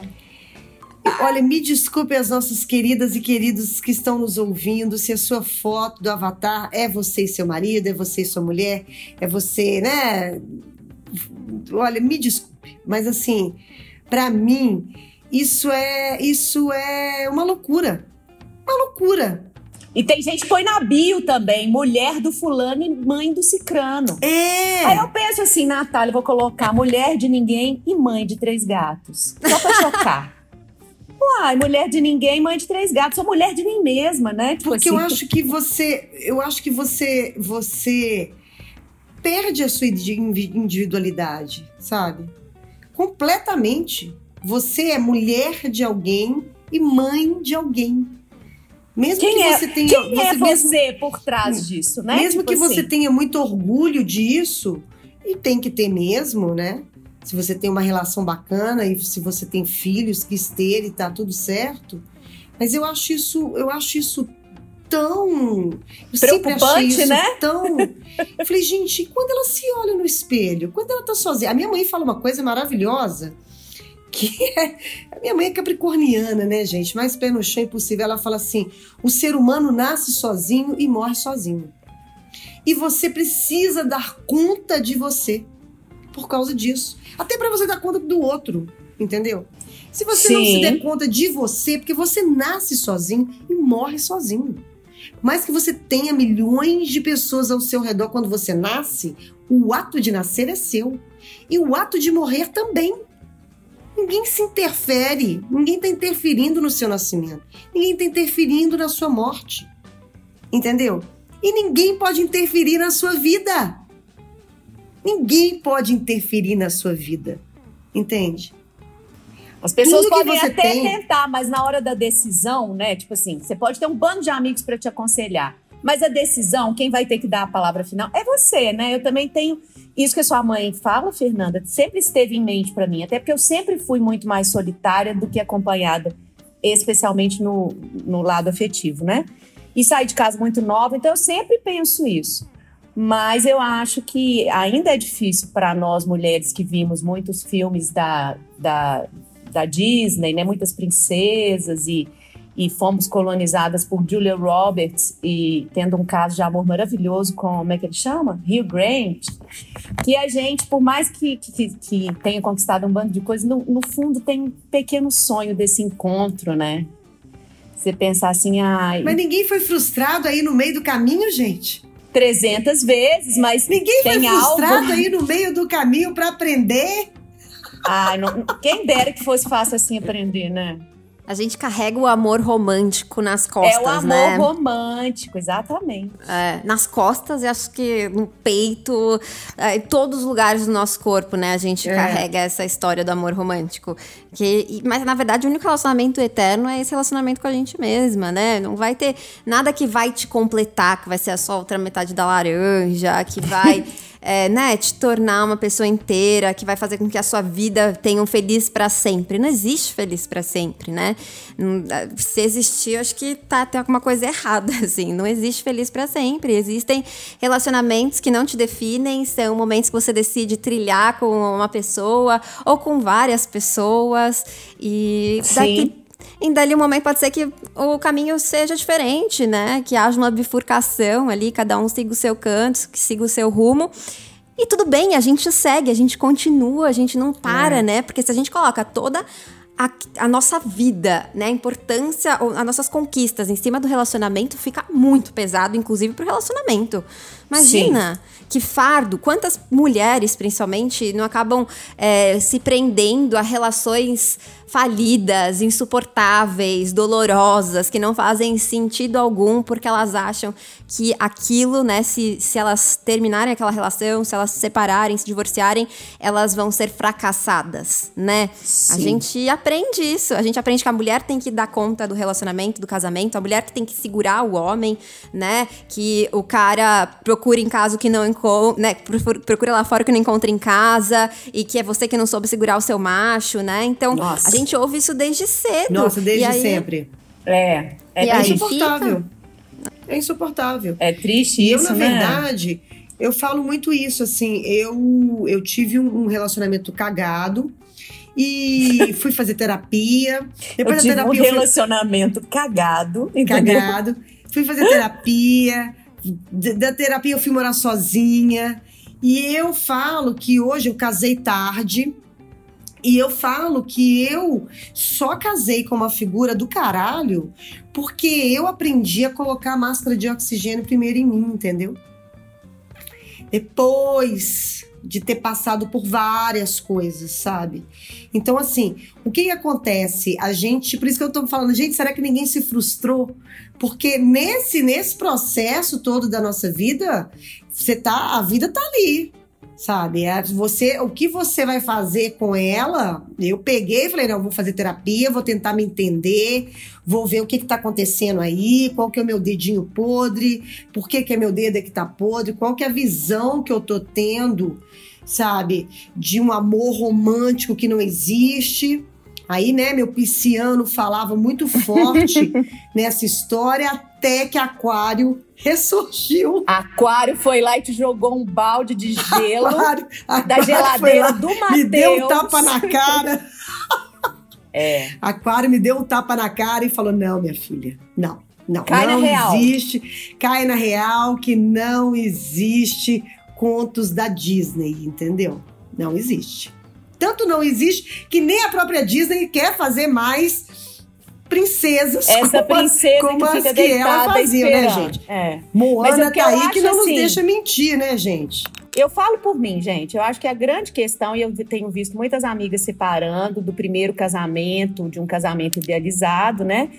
Olha, me desculpe as nossas queridas e queridos que estão nos ouvindo, se a sua foto do avatar é você e seu marido, é você e sua mulher, é você, né? Olha, me desculpe, mas assim, pra mim, isso é isso é uma loucura. Uma loucura. E tem gente que põe na bio também, mulher do fulano e mãe do cicrano. É. Aí eu penso assim, Natália, eu vou colocar mulher de ninguém e mãe de três gatos. Só pra chocar. Uai, mulher de ninguém, mãe de três gatos. Sou mulher de mim mesma, né? Tipo Porque assim, eu acho que você, eu acho que você, você perde a sua indi- individualidade, sabe? Completamente. Você é mulher de alguém e mãe de alguém. Mesmo Quem que é, você tenha, quem você é mesmo, você por trás disso, né? mesmo Tipo que você assim. tenha muito orgulho disso, e tem que ter mesmo, né? Se você tem uma relação bacana e se você tem filhos que ter e tá tudo certo. Mas eu acho isso, eu acho isso tão eu Preocupante, isso né? Tão. Eu falei, gente, quando ela se olha no espelho, quando ela tá sozinha, a minha mãe fala uma coisa maravilhosa. Que é, a minha mãe é capricorniana, né, gente? Mais pé no chão impossível. Ela fala assim: o ser humano nasce sozinho e morre sozinho. E você precisa dar conta de você por causa disso. Até para você dar conta do outro, entendeu? Se você não Sim. se der conta de você, porque você nasce sozinho e morre sozinho. Mais que você tenha milhões de pessoas ao seu redor quando você nasce, o ato de nascer é seu. E o ato de morrer também. Ninguém se interfere, ninguém está interferindo no seu nascimento, ninguém está interferindo na sua morte. Entendeu? E ninguém pode interferir na sua vida. Ninguém pode interferir na sua vida. Entende? As pessoas Tudo podem até tem- tentar, mas na hora da decisão, né? Tipo assim, você pode ter um bando de amigos para te aconselhar. Mas a decisão, quem vai ter que dar a palavra final é você, né? Eu também tenho isso que a sua mãe fala, Fernanda, sempre esteve em mente para mim, até porque eu sempre fui muito mais solitária do que acompanhada, especialmente no, no lado afetivo, né? E saí de casa muito nova, então eu sempre penso isso. Mas eu acho que ainda é difícil para nós mulheres que vimos muitos filmes da, da, da Disney, né? Muitas princesas e, e fomos colonizadas por Julia Roberts e tendo um caso de amor maravilhoso com, como é que ele chama? Hugh Grant. Que a gente, por mais que, que, que tenha conquistado um bando de coisas, no, no fundo tem um pequeno sonho desse encontro, né? Você pensar assim, ai, Mas ninguém foi frustrado aí no meio do caminho, gente. 300 vezes, mas Ninguém foi tem algo... frustrado aí no meio do caminho para aprender. Ai, não, quem dera que fosse fácil assim aprender, né? A gente carrega o amor romântico nas costas, é o amor né? romântico, exatamente. É, nas costas e acho que no peito, é, em todos os lugares do nosso corpo, né? A gente É. carrega essa história do amor romântico. Que, mas na verdade o único relacionamento eterno é esse relacionamento com a gente mesma, né? Não vai ter nada que vai te completar, que vai ser a sua outra metade da laranja, que vai. é, né, te tornar uma pessoa inteira, que vai fazer com que a sua vida tenha um feliz pra sempre. Não existe feliz pra sempre, né? Não- Se existir, acho que tá, tem alguma coisa errada, assim. Não existe feliz pra sempre. Existem relacionamentos que não te definem, são momentos que você decide trilhar com uma pessoa ou com várias pessoas. E Sim. daqui E dali um momento pode ser que o caminho seja diferente, né? Que haja uma bifurcação ali, cada um siga o seu canto, que siga o seu rumo. E tudo bem, a gente segue, a gente continua, a gente não para, é. né? Porque se a gente coloca toda a, a, nossa vida, né? A importância, as nossas conquistas em cima do relacionamento fica muito pesado, inclusive pro relacionamento. Imagina Sim. que fardo, quantas mulheres, principalmente, não acabam é, se prendendo a relações falidas, insuportáveis, dolorosas, que não fazem sentido algum porque elas acham que aquilo, né, se, se elas terminarem aquela relação, se elas se separarem, se divorciarem, elas vão ser fracassadas, né? Sim. A gente aprende isso, a gente aprende que a mulher tem que dar conta do relacionamento, do casamento, a mulher que tem que segurar o homem, né? Que o cara procura em casa o que não encontra, né? Procura lá fora o que não encontra em casa e que é você que não soube segurar o seu macho, né? Então, Nossa. a gente ouve isso desde cedo. Nossa, desde aí, sempre. É. É, é insuportável. Fica... É insuportável. É triste e isso, eu, na né? verdade, eu falo muito isso, assim, eu, eu tive um, um relacionamento cagado, e fui fazer terapia. Depois eu tive da terapia, um relacionamento fui... cagado. Entendeu? Cagado. Fui fazer terapia. Da terapia eu fui morar sozinha. E eu falo que hoje eu casei tarde. E eu falo que eu só casei com uma figura do caralho porque eu aprendi a colocar a máscara de oxigênio primeiro em mim, entendeu? Depois de ter passado por várias coisas, sabe? Então, assim, o que, que acontece? A gente, por isso que eu tô falando, gente, será que ninguém se frustrou? Porque nesse, nesse processo todo da nossa vida, você tá, a vida tá ali sabe? É você, o que você vai fazer com ela? Eu peguei e falei, não, vou fazer terapia, vou tentar me entender, vou ver o que está acontecendo aí, qual que é o meu dedinho podre, por que, que é meu dedo é que tá podre, qual que é a visão que eu tô tendo, sabe? De um amor romântico que não existe. Aí, né, meu pisciano falava muito forte nessa história, até que Aquário ressurgiu. Aquário foi lá e te jogou um balde de gelo aquário, aquário da geladeira do Matheus. Me deu um tapa na cara. é. Aquário me deu um tapa na cara e falou: não, minha filha, não. Não, Cai não na real. existe. Cai na real que não existe contos da Disney, entendeu? Não existe. Tanto não existe que nem a própria Disney quer fazer mais princesas Essa como princesa como que, as que ela fazia, né, gente? É. Moana tá aí que não assim, nos deixa mentir, né, gente? Eu falo por mim, gente. Eu acho que a grande questão, e eu tenho visto muitas amigas separando do primeiro casamento, de um casamento idealizado, né?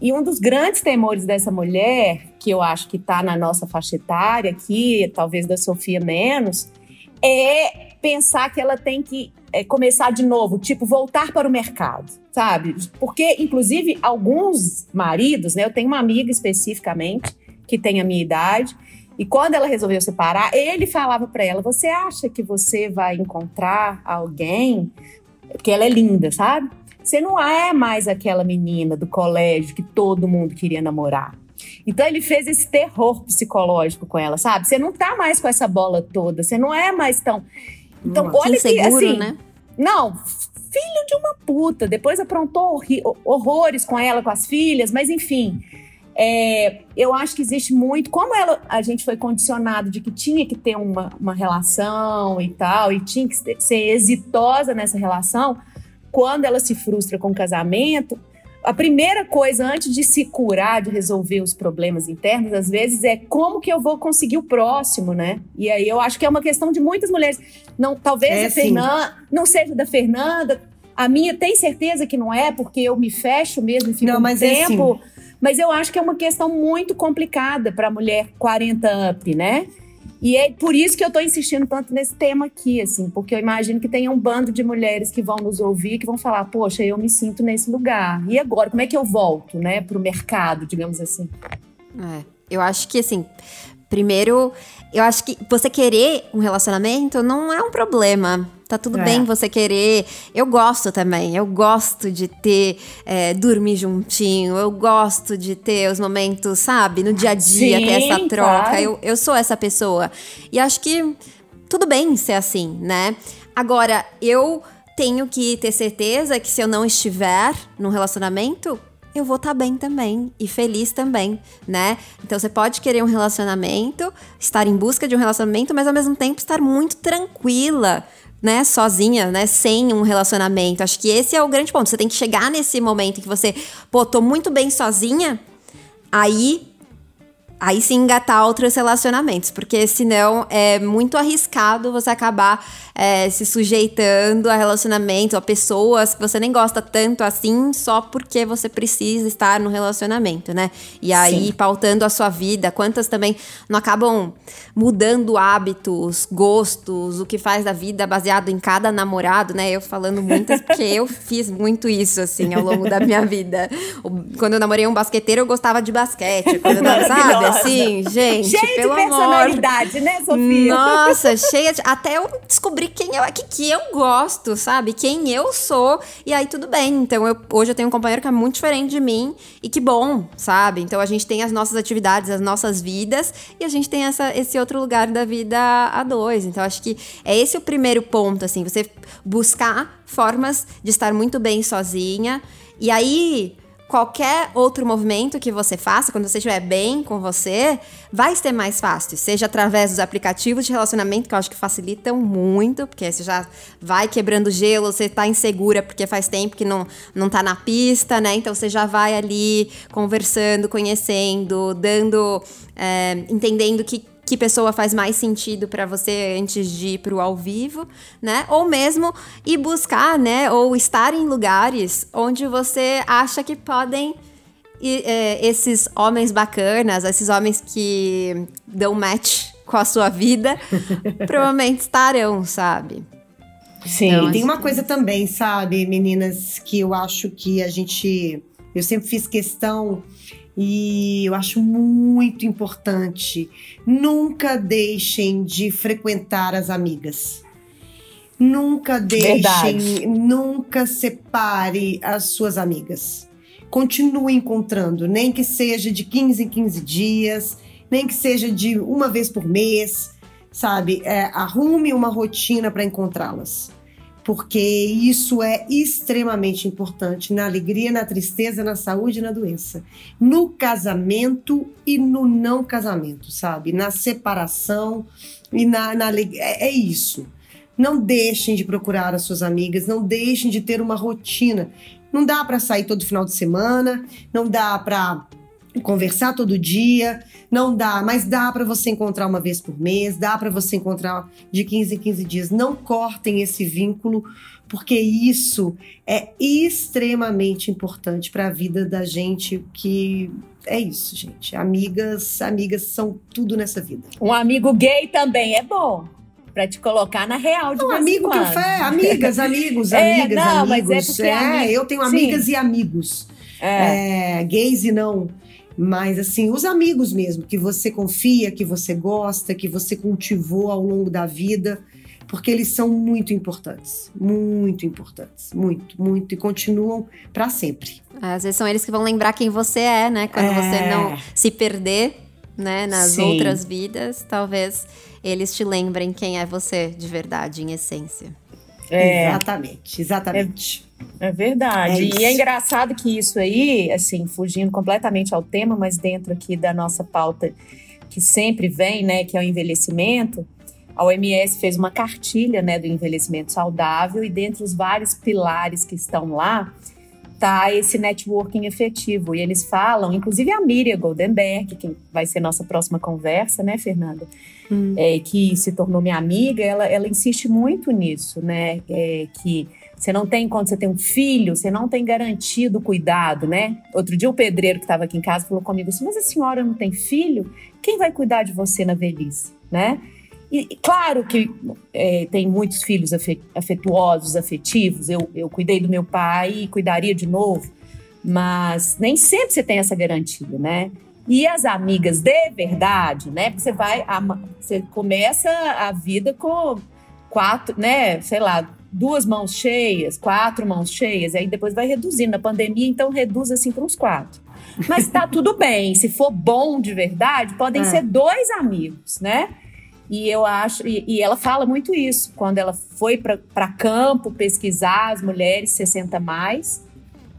E um dos grandes temores dessa mulher, que eu acho que está na nossa faixa etária aqui, talvez da Sofia menos, é pensar que ela tem que é, começar de novo, tipo, voltar para o mercado, sabe? Porque, inclusive, alguns maridos, né? Eu tenho uma amiga especificamente que tem a minha idade, e quando ela resolveu separar, ele falava para ela: Você acha que você vai encontrar alguém? Porque ela é linda, sabe? Você não é mais aquela menina do colégio que todo mundo queria namorar. Então ele fez esse terror psicológico com ela, sabe? Você não tá mais com essa bola toda, você não é mais tão. Então, Nossa, olha que assim. Né? Não, filho de uma puta. Depois aprontou horrores com ela, com as filhas, mas enfim. É, eu acho que existe muito. Como ela, a gente foi condicionado de que tinha que ter uma, uma relação e tal, e tinha que ser exitosa nessa relação, quando ela se frustra com o casamento, a primeira coisa antes de se curar, de resolver os problemas internos, às vezes é como que eu vou conseguir o próximo, né? E aí eu acho que é uma questão de muitas mulheres. Não, talvez é, a Fernanda não seja da Fernanda. A minha tem certeza que não é, porque eu me fecho mesmo e fico não, mas um tempo. É mas eu acho que é uma questão muito complicada para a mulher 40 up, né? E é por isso que eu estou insistindo tanto nesse tema aqui, assim, porque eu imagino que tem um bando de mulheres que vão nos ouvir, que vão falar, poxa, eu me sinto nesse lugar. E agora, como é que eu volto, né, para o mercado, digamos assim? É, eu acho que, assim, primeiro, eu acho que você querer um relacionamento não é um problema. Tá tudo é. bem você querer. Eu gosto também. Eu gosto de ter, é, dormir juntinho. Eu gosto de ter os momentos, sabe? No dia a dia, Sim, ter essa troca. Claro. Eu, eu sou essa pessoa. E acho que tudo bem ser assim, né? Agora, eu tenho que ter certeza que se eu não estiver num relacionamento, eu vou estar tá bem também e feliz também, né? Então você pode querer um relacionamento, estar em busca de um relacionamento, mas ao mesmo tempo estar muito tranquila, né, sozinha, né, sem um relacionamento. Acho que esse é o grande ponto. Você tem que chegar nesse momento que você, pô, tô muito bem sozinha, aí aí sim engatar outros relacionamentos, porque senão é muito arriscado você acabar é, se sujeitando a relacionamentos, a pessoas que você nem gosta tanto assim, só porque você precisa estar no relacionamento, né? E aí sim. pautando a sua vida, quantas também não acabam mudando hábitos, gostos, o que faz da vida baseado em cada namorado, né? Eu falando muitas, porque eu fiz muito isso, assim, ao longo da minha vida. Quando eu namorei um basqueteiro, eu gostava de basquete, quando eu, sabe? Assim, gente. Cheia pelo de personalidade, amor. né, Sofia? Nossa, cheia de. Até eu descobri quem eu que, que eu gosto, sabe? Quem eu sou. E aí tudo bem. Então, eu, hoje eu tenho um companheiro que é muito diferente de mim. E que bom, sabe? Então a gente tem as nossas atividades, as nossas vidas. E a gente tem essa, esse outro lugar da vida a dois. Então, acho que é esse o primeiro ponto, assim, você buscar formas de estar muito bem sozinha. E aí, qualquer outro movimento que você faça, quando você estiver bem com você, vai ser mais fácil. Seja através dos aplicativos de relacionamento, que eu acho que facilitam muito, porque você já vai quebrando gelo, você tá insegura porque faz tempo que não, não tá na pista, né? Então você já vai ali conversando, conhecendo, dando. É, entendendo que que pessoa faz mais sentido para você antes de ir pro ao vivo, né? Ou mesmo ir buscar, né? Ou estar em lugares onde você acha que podem e, é, esses homens bacanas, esses homens que dão match com a sua vida, provavelmente estarão, sabe? Sim. Então, tem uma coisa também, sabe, meninas, que eu acho que a gente. Eu sempre fiz questão e eu acho muito importante. Nunca deixem de frequentar as amigas. Nunca deixem, Verdade. nunca separe as suas amigas. Continue encontrando, nem que seja de 15 em 15 dias, nem que seja de uma vez por mês, sabe? É, arrume uma rotina para encontrá-las porque isso é extremamente importante na alegria, na tristeza, na saúde e na doença. No casamento e no não casamento, sabe? Na separação e na, na é, é isso. Não deixem de procurar as suas amigas, não deixem de ter uma rotina. Não dá para sair todo final de semana, não dá para conversar todo dia, não dá, mas dá para você encontrar uma vez por mês, dá para você encontrar de 15 em 15 dias. Não cortem esse vínculo, porque isso é extremamente importante para a vida da gente que é isso, gente. Amigas, amigas são tudo nessa vida. Um amigo gay também é bom. Pra te colocar na real de um amigo café, amigas, amigos, é, amigas, não, amigos. Mas é, é eu tenho amigas Sim. e amigos. É. é. gays e não mas assim, os amigos mesmo, que você confia, que você gosta, que você cultivou ao longo da vida, porque eles são muito importantes, muito importantes, muito, muito e continuam para sempre. É, às vezes são eles que vão lembrar quem você é, né? Quando é... você não se perder, né, nas Sim. outras vidas, talvez eles te lembrem quem é você de verdade, em essência. É, exatamente, exatamente. É, é verdade. É e é engraçado que isso aí, assim, fugindo completamente ao tema, mas dentro aqui da nossa pauta que sempre vem, né, que é o envelhecimento, a OMS fez uma cartilha, né, do envelhecimento saudável e dentre os vários pilares que estão lá, tá esse networking efetivo. E eles falam, inclusive a Miriam Goldenberg, que vai ser nossa próxima conversa, né, Fernanda? Hum. É, que se tornou minha amiga, ela, ela insiste muito nisso, né? É, que você não tem, quando você tem um filho, você não tem garantido cuidado, né? Outro dia o pedreiro que estava aqui em casa falou comigo assim: Mas a senhora não tem filho? Quem vai cuidar de você na velhice, né? E, claro que é, tem muitos filhos afetuosos, afetivos. Eu, eu cuidei do meu pai e cuidaria de novo, mas nem sempre você tem essa garantia, né? E as amigas de verdade, né? Porque você vai, você começa a vida com quatro, né? Sei lá, duas mãos cheias, quatro mãos cheias, e aí depois vai reduzindo. Na pandemia, então reduz assim para uns quatro. Mas tá tudo bem. Se for bom de verdade, podem é. ser dois amigos, né? E eu acho, e, e ela fala muito isso, quando ela foi para campo pesquisar as mulheres 60 mais,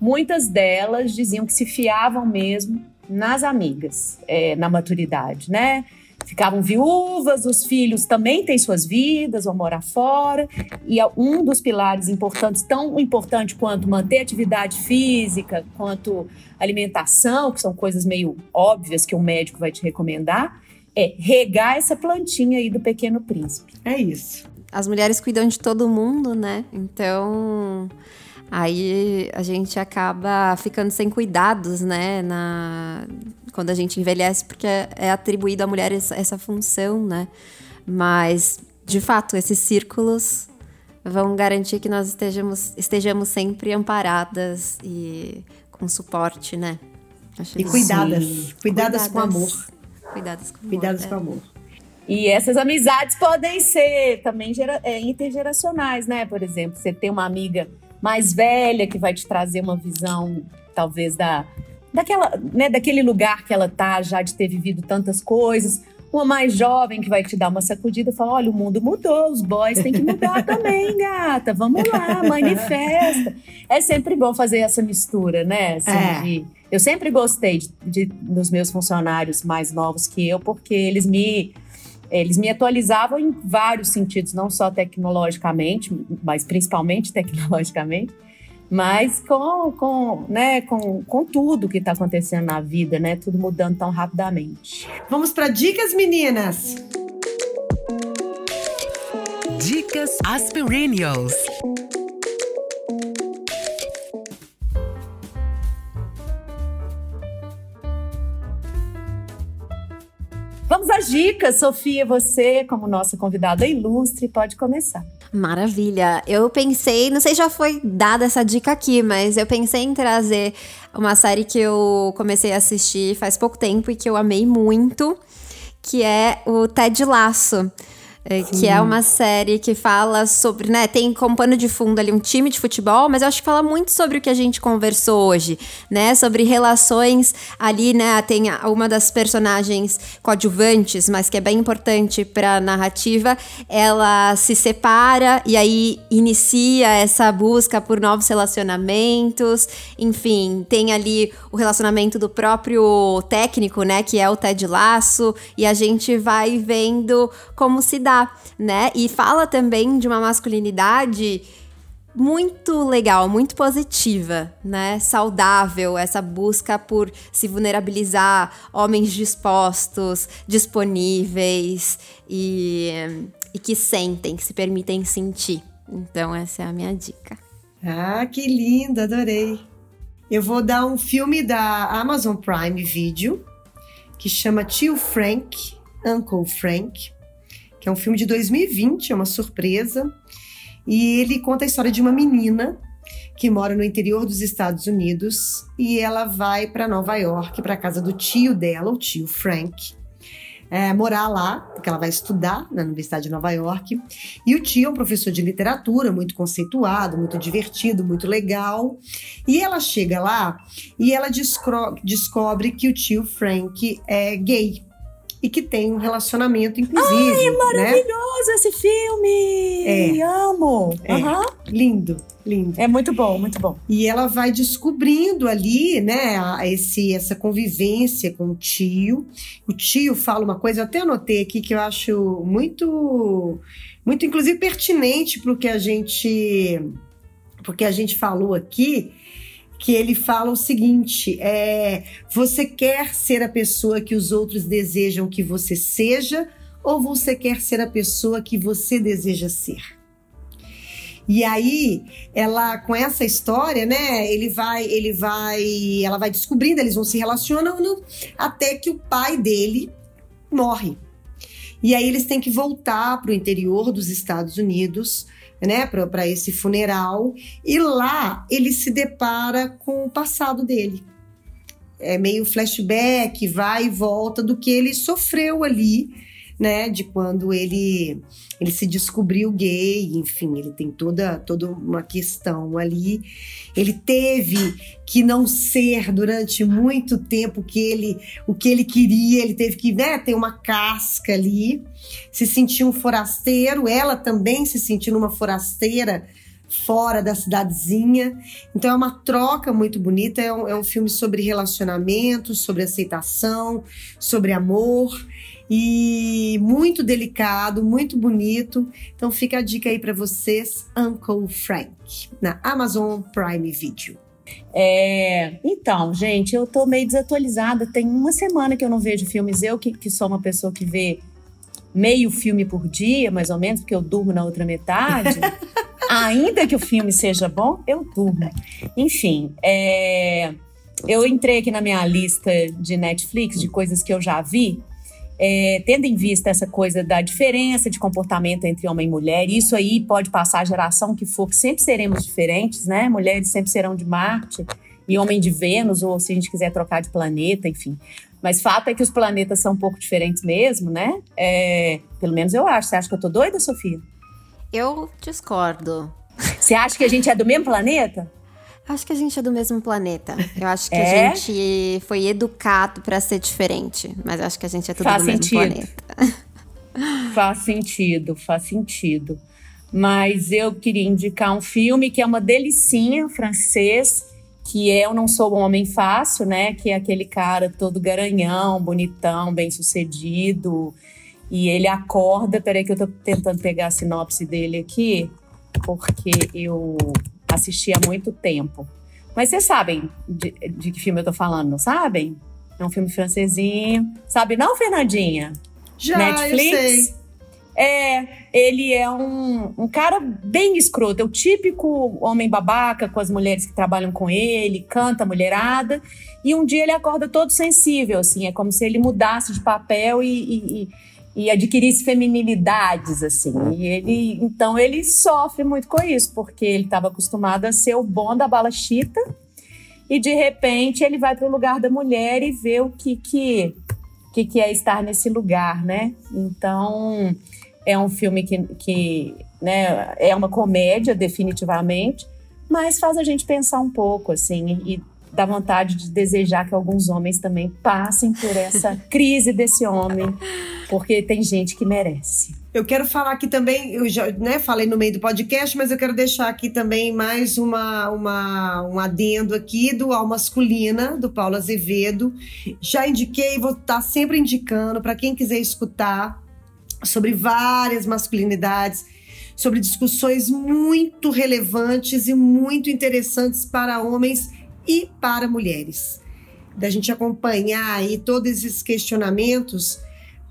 muitas delas diziam que se fiavam mesmo nas amigas, é, na maturidade, né? Ficavam viúvas, os filhos também têm suas vidas, vão morar fora. E é um dos pilares importantes, tão importante quanto manter atividade física, quanto alimentação, que são coisas meio óbvias que um médico vai te recomendar, é regar essa plantinha aí do Pequeno Príncipe. É isso. As mulheres cuidam de todo mundo, né? Então, aí a gente acaba ficando sem cuidados, né? Na... Quando a gente envelhece, porque é atribuído à mulher essa, essa função, né? Mas, de fato, esses círculos vão garantir que nós estejamos, estejamos sempre amparadas e com suporte, né? Acho e cuidadas, cuidadas, cuidadas, com amor. Cuidadas com amor. Cuidadas é. com amor. E essas amizades podem ser também gera, é, intergeracionais, né? Por exemplo, você tem uma amiga mais velha que vai te trazer uma visão, talvez, da, daquela, né, daquele lugar que ela tá, já de ter vivido tantas coisas. Uma mais jovem que vai te dar uma sacudida e falar: olha, o mundo mudou, os boys têm que mudar também, gata. Vamos lá, manifesta. É sempre bom fazer essa mistura, né? Assim, é. de, eu sempre gostei de, de, dos meus funcionários mais novos que eu, porque eles me eles me atualizavam em vários sentidos, não só tecnologicamente, mas principalmente tecnologicamente, mas com, com, né, com, com tudo que está acontecendo na vida, né? Tudo mudando tão rapidamente. Vamos para dicas, meninas! Dicas Aspirinios. Vamos às dicas, Sofia. Você, como nossa convidada ilustre, pode começar. Maravilha. Eu pensei, não sei se já foi dada essa dica aqui, mas eu pensei em trazer uma série que eu comecei a assistir faz pouco tempo e que eu amei muito, que é o Ted Laço. É, que é uma série que fala sobre, né, tem como pano de fundo ali um time de futebol, mas eu acho que fala muito sobre o que a gente conversou hoje, né, sobre relações ali, né, tem uma das personagens coadjuvantes, mas que é bem importante para a narrativa, ela se separa e aí inicia essa busca por novos relacionamentos, enfim, tem ali o relacionamento do próprio técnico, né, que é o Ted Laço, e a gente vai vendo como se dá né? E fala também de uma masculinidade muito legal, muito positiva, né? Saudável, essa busca por se vulnerabilizar, homens dispostos, disponíveis e, e que sentem, que se permitem sentir. Então, essa é a minha dica. Ah, que lindo, adorei. Eu vou dar um filme da Amazon Prime Video que chama Tio Frank, Uncle Frank que é um filme de 2020, é uma surpresa. E ele conta a história de uma menina que mora no interior dos Estados Unidos e ela vai para Nova York, para casa do tio dela, o tio Frank, é, morar lá, porque ela vai estudar na Universidade de Nova York. E o tio é um professor de literatura, muito conceituado, muito divertido, muito legal. E ela chega lá e ela descobre que o tio Frank é gay e que tem um relacionamento, inclusive. Ai, é né? maravilhoso né? esse filme! É. Amo! É. Uhum. Lindo, lindo. É muito bom, muito bom. E ela vai descobrindo ali, né, esse, essa convivência com o tio. O tio fala uma coisa, eu até anotei aqui que eu acho muito, muito inclusive pertinente para o que a gente, porque a gente falou aqui que ele fala o seguinte: é, você quer ser a pessoa que os outros desejam que você seja, ou você quer ser a pessoa que você deseja ser? E aí, ela com essa história, né, ele vai, ele vai, ela vai descobrindo, eles vão se relacionando até que o pai dele morre. E aí eles têm que voltar para o interior dos Estados Unidos né, para esse funeral, e lá ele se depara com o passado dele. É meio flashback, vai e volta do que ele sofreu ali, né, de quando ele ele se descobriu gay, enfim, ele tem toda toda uma questão ali. Ele teve que não ser durante muito tempo que ele o que ele queria, ele teve que, né, ter uma casca ali, se sentir um forasteiro, ela também se sentindo uma forasteira fora da cidadezinha. Então é uma troca muito bonita. É um, é um filme sobre relacionamento, sobre aceitação, sobre amor e muito delicado, muito bonito. Então fica a dica aí para vocês, Uncle Frank, na Amazon Prime Video. É, então, gente, eu tô meio desatualizada. Tem uma semana que eu não vejo filmes. Eu, que, que sou uma pessoa que vê meio filme por dia, mais ou menos, porque eu durmo na outra metade. ainda que o filme seja bom, eu durmo. Enfim, é, eu entrei aqui na minha lista de Netflix de coisas que eu já vi. É, tendo em vista essa coisa da diferença de comportamento entre homem e mulher, isso aí pode passar a geração que for, que sempre seremos diferentes, né? Mulheres sempre serão de Marte e homem de Vênus, ou se a gente quiser trocar de planeta, enfim. Mas fato é que os planetas são um pouco diferentes mesmo, né? É, pelo menos eu acho. Você acha que eu tô doida, Sofia? Eu discordo. Você acha que a gente é do mesmo planeta? Acho que a gente é do mesmo planeta. Eu acho que É? a gente foi educado pra ser diferente, mas acho que a gente é tudo Faz do mesmo sentido. planeta. Faz sentido, faz sentido. Mas eu queria indicar um filme que é uma delicinha francês, que é Eu Não Sou um Homem Fácil, né? Que é aquele cara todo garanhão, bonitão, bem sucedido. E ele acorda. Peraí, que eu tô tentando pegar a sinopse dele aqui, porque eu assisti há muito tempo. Mas vocês sabem de, de que filme eu tô falando, não sabem? É um filme francesinho. Sabe, não, Fernandinha? Já, Netflix? É, ele é um, um cara bem escroto, é o típico homem babaca com as mulheres que trabalham com ele, canta mulherada, e um dia ele acorda todo sensível, assim, é como se ele mudasse de papel e, e, e- e adquirisse feminilidades, assim. E ele, então ele sofre muito com isso, porque ele estava acostumado a ser o bom da bala chita, e de repente ele vai para o lugar da mulher e vê o que que, que, que é estar nesse lugar, né? Então é um filme que, que né, é uma comédia, definitivamente, mas faz a gente pensar um pouco, assim, e dá vontade de desejar que alguns homens também passem por essa crise desse homem, porque tem gente que merece. Eu quero falar aqui também, eu já né, falei no meio do podcast, mas eu quero deixar aqui também mais uma, uma, um adendo aqui do Al Masculina, do Paulo Azevedo. Já indiquei, vou estar sempre indicando para quem quiser escutar sobre várias masculinidades, sobre discussões muito relevantes e muito interessantes para homens e para mulheres. Da gente acompanhar aí todos esses questionamentos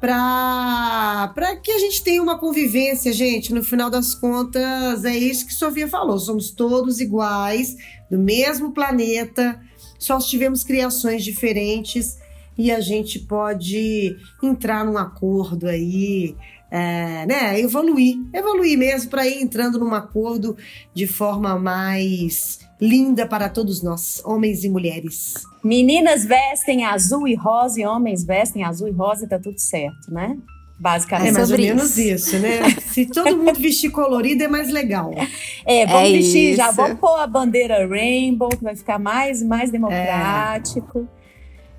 para que a gente tenha uma convivência, gente. No final das contas, é isso que Sofia falou. Somos todos iguais, do mesmo planeta, só tivemos criações diferentes e a gente pode entrar num acordo aí, é, né? Evoluir, evoluir mesmo para ir entrando num acordo de forma mais linda para todos nós, homens e mulheres. Meninas vestem azul e rosa e homens vestem azul e rosa e tá tudo certo, né? É Basicamente. mais ou sobre menos isso, né? Se todo mundo vestir colorido é mais legal. É, vamos É vestir, já isso. vamos pôr a bandeira rainbow, que vai ficar mais, mais democrático.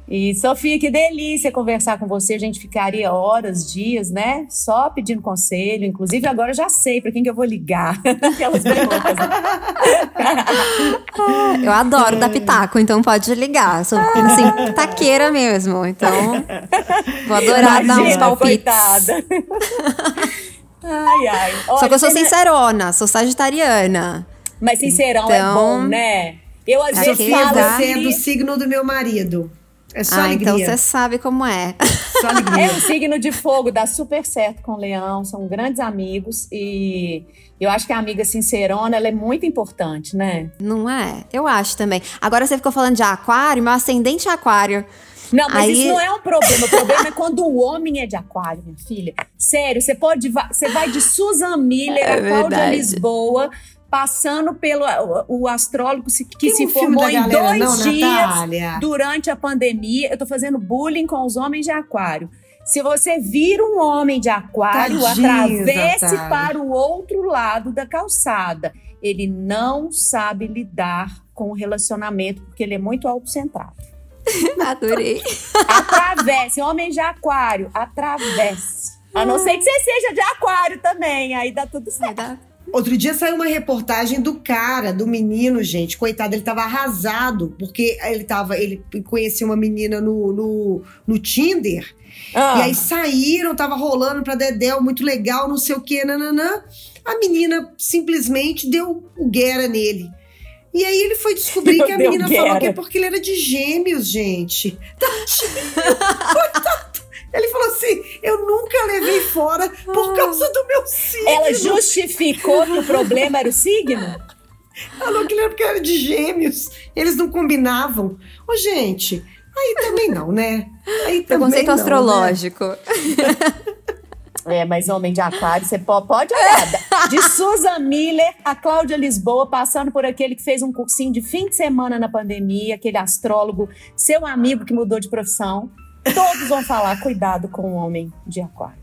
E, Sofia, que delícia conversar com você. A gente ficaria horas, dias, né? Só pedindo conselho. Inclusive, agora eu já sei para quem que eu vou ligar. Aquelas perguntas. Eu adoro dar pitaco, então pode ligar. Sou assim, taqueira mesmo. Então, vou adorar dar uns Imagina, palpites. coitada. Ai, ai. Só Olha, que eu sou tem- sincerona, sou sagitariana. Mas sincerão é Então, bom, né? Eu às aqui vezes falo dá- Você é assim, do signo do meu marido. É só ah, alegria. então você sabe como é. Só alegria. É um signo de fogo, dá super certo com o leão, são grandes amigos e eu acho que a amiga sincerona, ela é muito importante, né? Não é? Eu acho também. Agora você ficou falando de aquário, meu ascendente é aquário. Não, mas Aí- isso não é um problema. O problema é quando o homem é de aquário, minha filha. Sério, você pode. Você vai de Susan Miller É a Cláudia. Lisboa, passando pelo o, astrólogo que Tem se um formou em galera, dois não, dias Natália? durante a pandemia. Eu tô fazendo bullying com os homens de aquário. Se você vira um homem de aquário, Tadinho, atravesse Natália. para o outro lado da calçada. Ele não sabe lidar com o relacionamento porque ele é muito autocentrado. Adorei. Atravesse, homem de aquário, atravesse. A não ser que você seja de aquário também, aí dá tudo certo. Outro dia saiu uma reportagem do cara, do menino, gente. Coitado, ele tava arrasado, porque ele tava. Ele conhecia uma menina no, no, no Tinder. Ah, E aí saíram, tava rolando pra Dedéu, muito legal, não sei o que, nananã. A menina simplesmente deu o guera nele. E aí ele foi descobrir que a menina falou guera. que é porque ele era de gêmeos, gente. Tadinho, coitado. Ele falou assim: eu nunca levei fora por causa do meu signo. ela justificou que o problema era o signo? Falou que ele era porque era de gêmeos. Eles não combinavam. Ô, gente, aí também não, né? Aí também Preconceito não, né? astrológico. É, mas homem de aquário, você po- pode olhar. De Susan Miller a Cláudia Lisboa, passando por aquele que fez um cursinho de fim de semana na pandemia, aquele astrólogo, seu amigo que mudou de profissão. Todos vão falar, cuidado com o homem de aquário.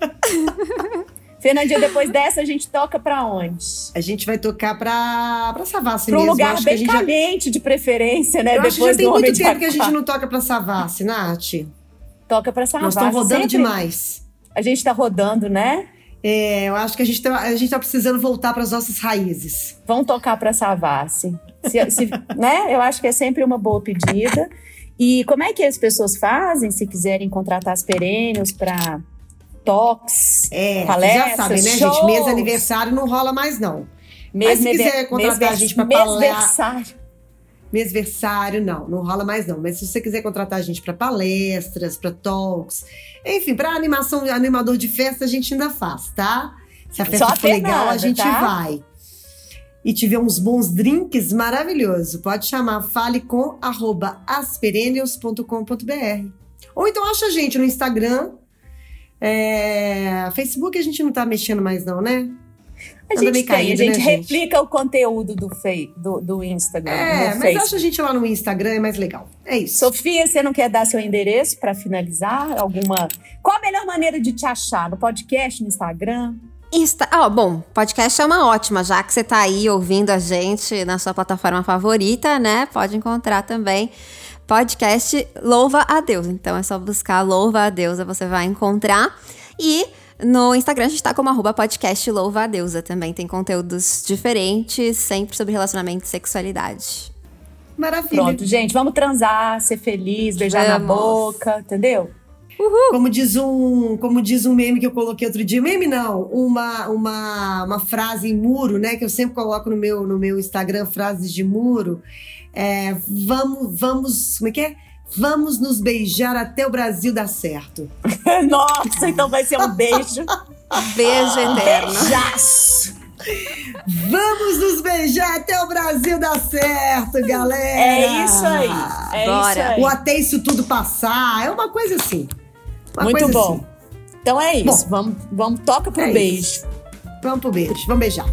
Fernandinha, depois dessa a gente toca pra onde? A gente vai tocar pra, pra Savassi Pra um mesmo. lugar acho bem gente já- caliente, de preferência, né? Eu acho que já depois tem muito tempo que a gente não toca pra Savassi, Nath. Toca pra Savassi. Nós estamos rodando sempre. demais. A gente tá rodando, né? É, eu acho que a gente, tá, a gente tá precisando voltar pras nossas raízes. Vão tocar para Savassi. Se, se- né? Eu acho que é sempre uma boa pedida. E como é que as pessoas fazem se quiserem contratar as perênios para toques, É, vocês palestras, já sabem, né, shows? gente? Mês aniversário não rola mais, não. Mês, Mas se quiser contratar a gente pra palestra-. Mêsversário, não, não rola mais não. Mas se você quiser contratar a gente pra palestras, pra talks, enfim, pra animação, animador de festa, a gente ainda faz, tá? Se a festa Só a for legal, a gente tá? vai. E tiver uns bons drinks, maravilhoso. Pode chamar fale com arroba asperenius.com.br. Ou então acha a gente no Instagram. É, Facebook a gente não tá mexendo mais não, né? A Anda gente tem, caído, a gente né, gente? replica o conteúdo do, fei, do, do Instagram. É, mas Facebook. acha a gente lá no Instagram, é mais legal. É isso. Sofia, você não quer dar seu endereço para finalizar? Alguma. Qual a melhor maneira de te achar? No podcast, no Instagram? Insta... Ah, bom, podcast é uma ótima, já que você tá aí ouvindo a gente na sua plataforma favorita, né? Pode encontrar também podcast Louva a Deus. Então é só buscar Louva a Deusa, você vai encontrar. E no Instagram a gente tá como arroba podcast Louva a Deusa. Também tem conteúdos diferentes, sempre sobre relacionamento e sexualidade. Maravilha. Pronto, gente, vamos transar, ser feliz, beijar na Vamos. boca, entendeu? Como diz um, como diz um meme que eu coloquei outro dia, meme não, uma, uma, uma frase em muro, né, que eu sempre coloco no meu no meu Instagram, frases de muro. É, vamos, vamos, como é que é? Vamos nos beijar até o Brasil dar certo. Nossa, então vai ser um beijo. Beijo eterno. Beijaço. Vamos nos beijar até o Brasil dar certo, galera. É isso aí. É Bora. isso aí. Ou até isso tudo passar, é uma coisa assim. Uma Muito bom. assim. Então é isso. Bom, vamos, vamos toca pro é beijo. isso. Vamos pro beijo, vamos beijar.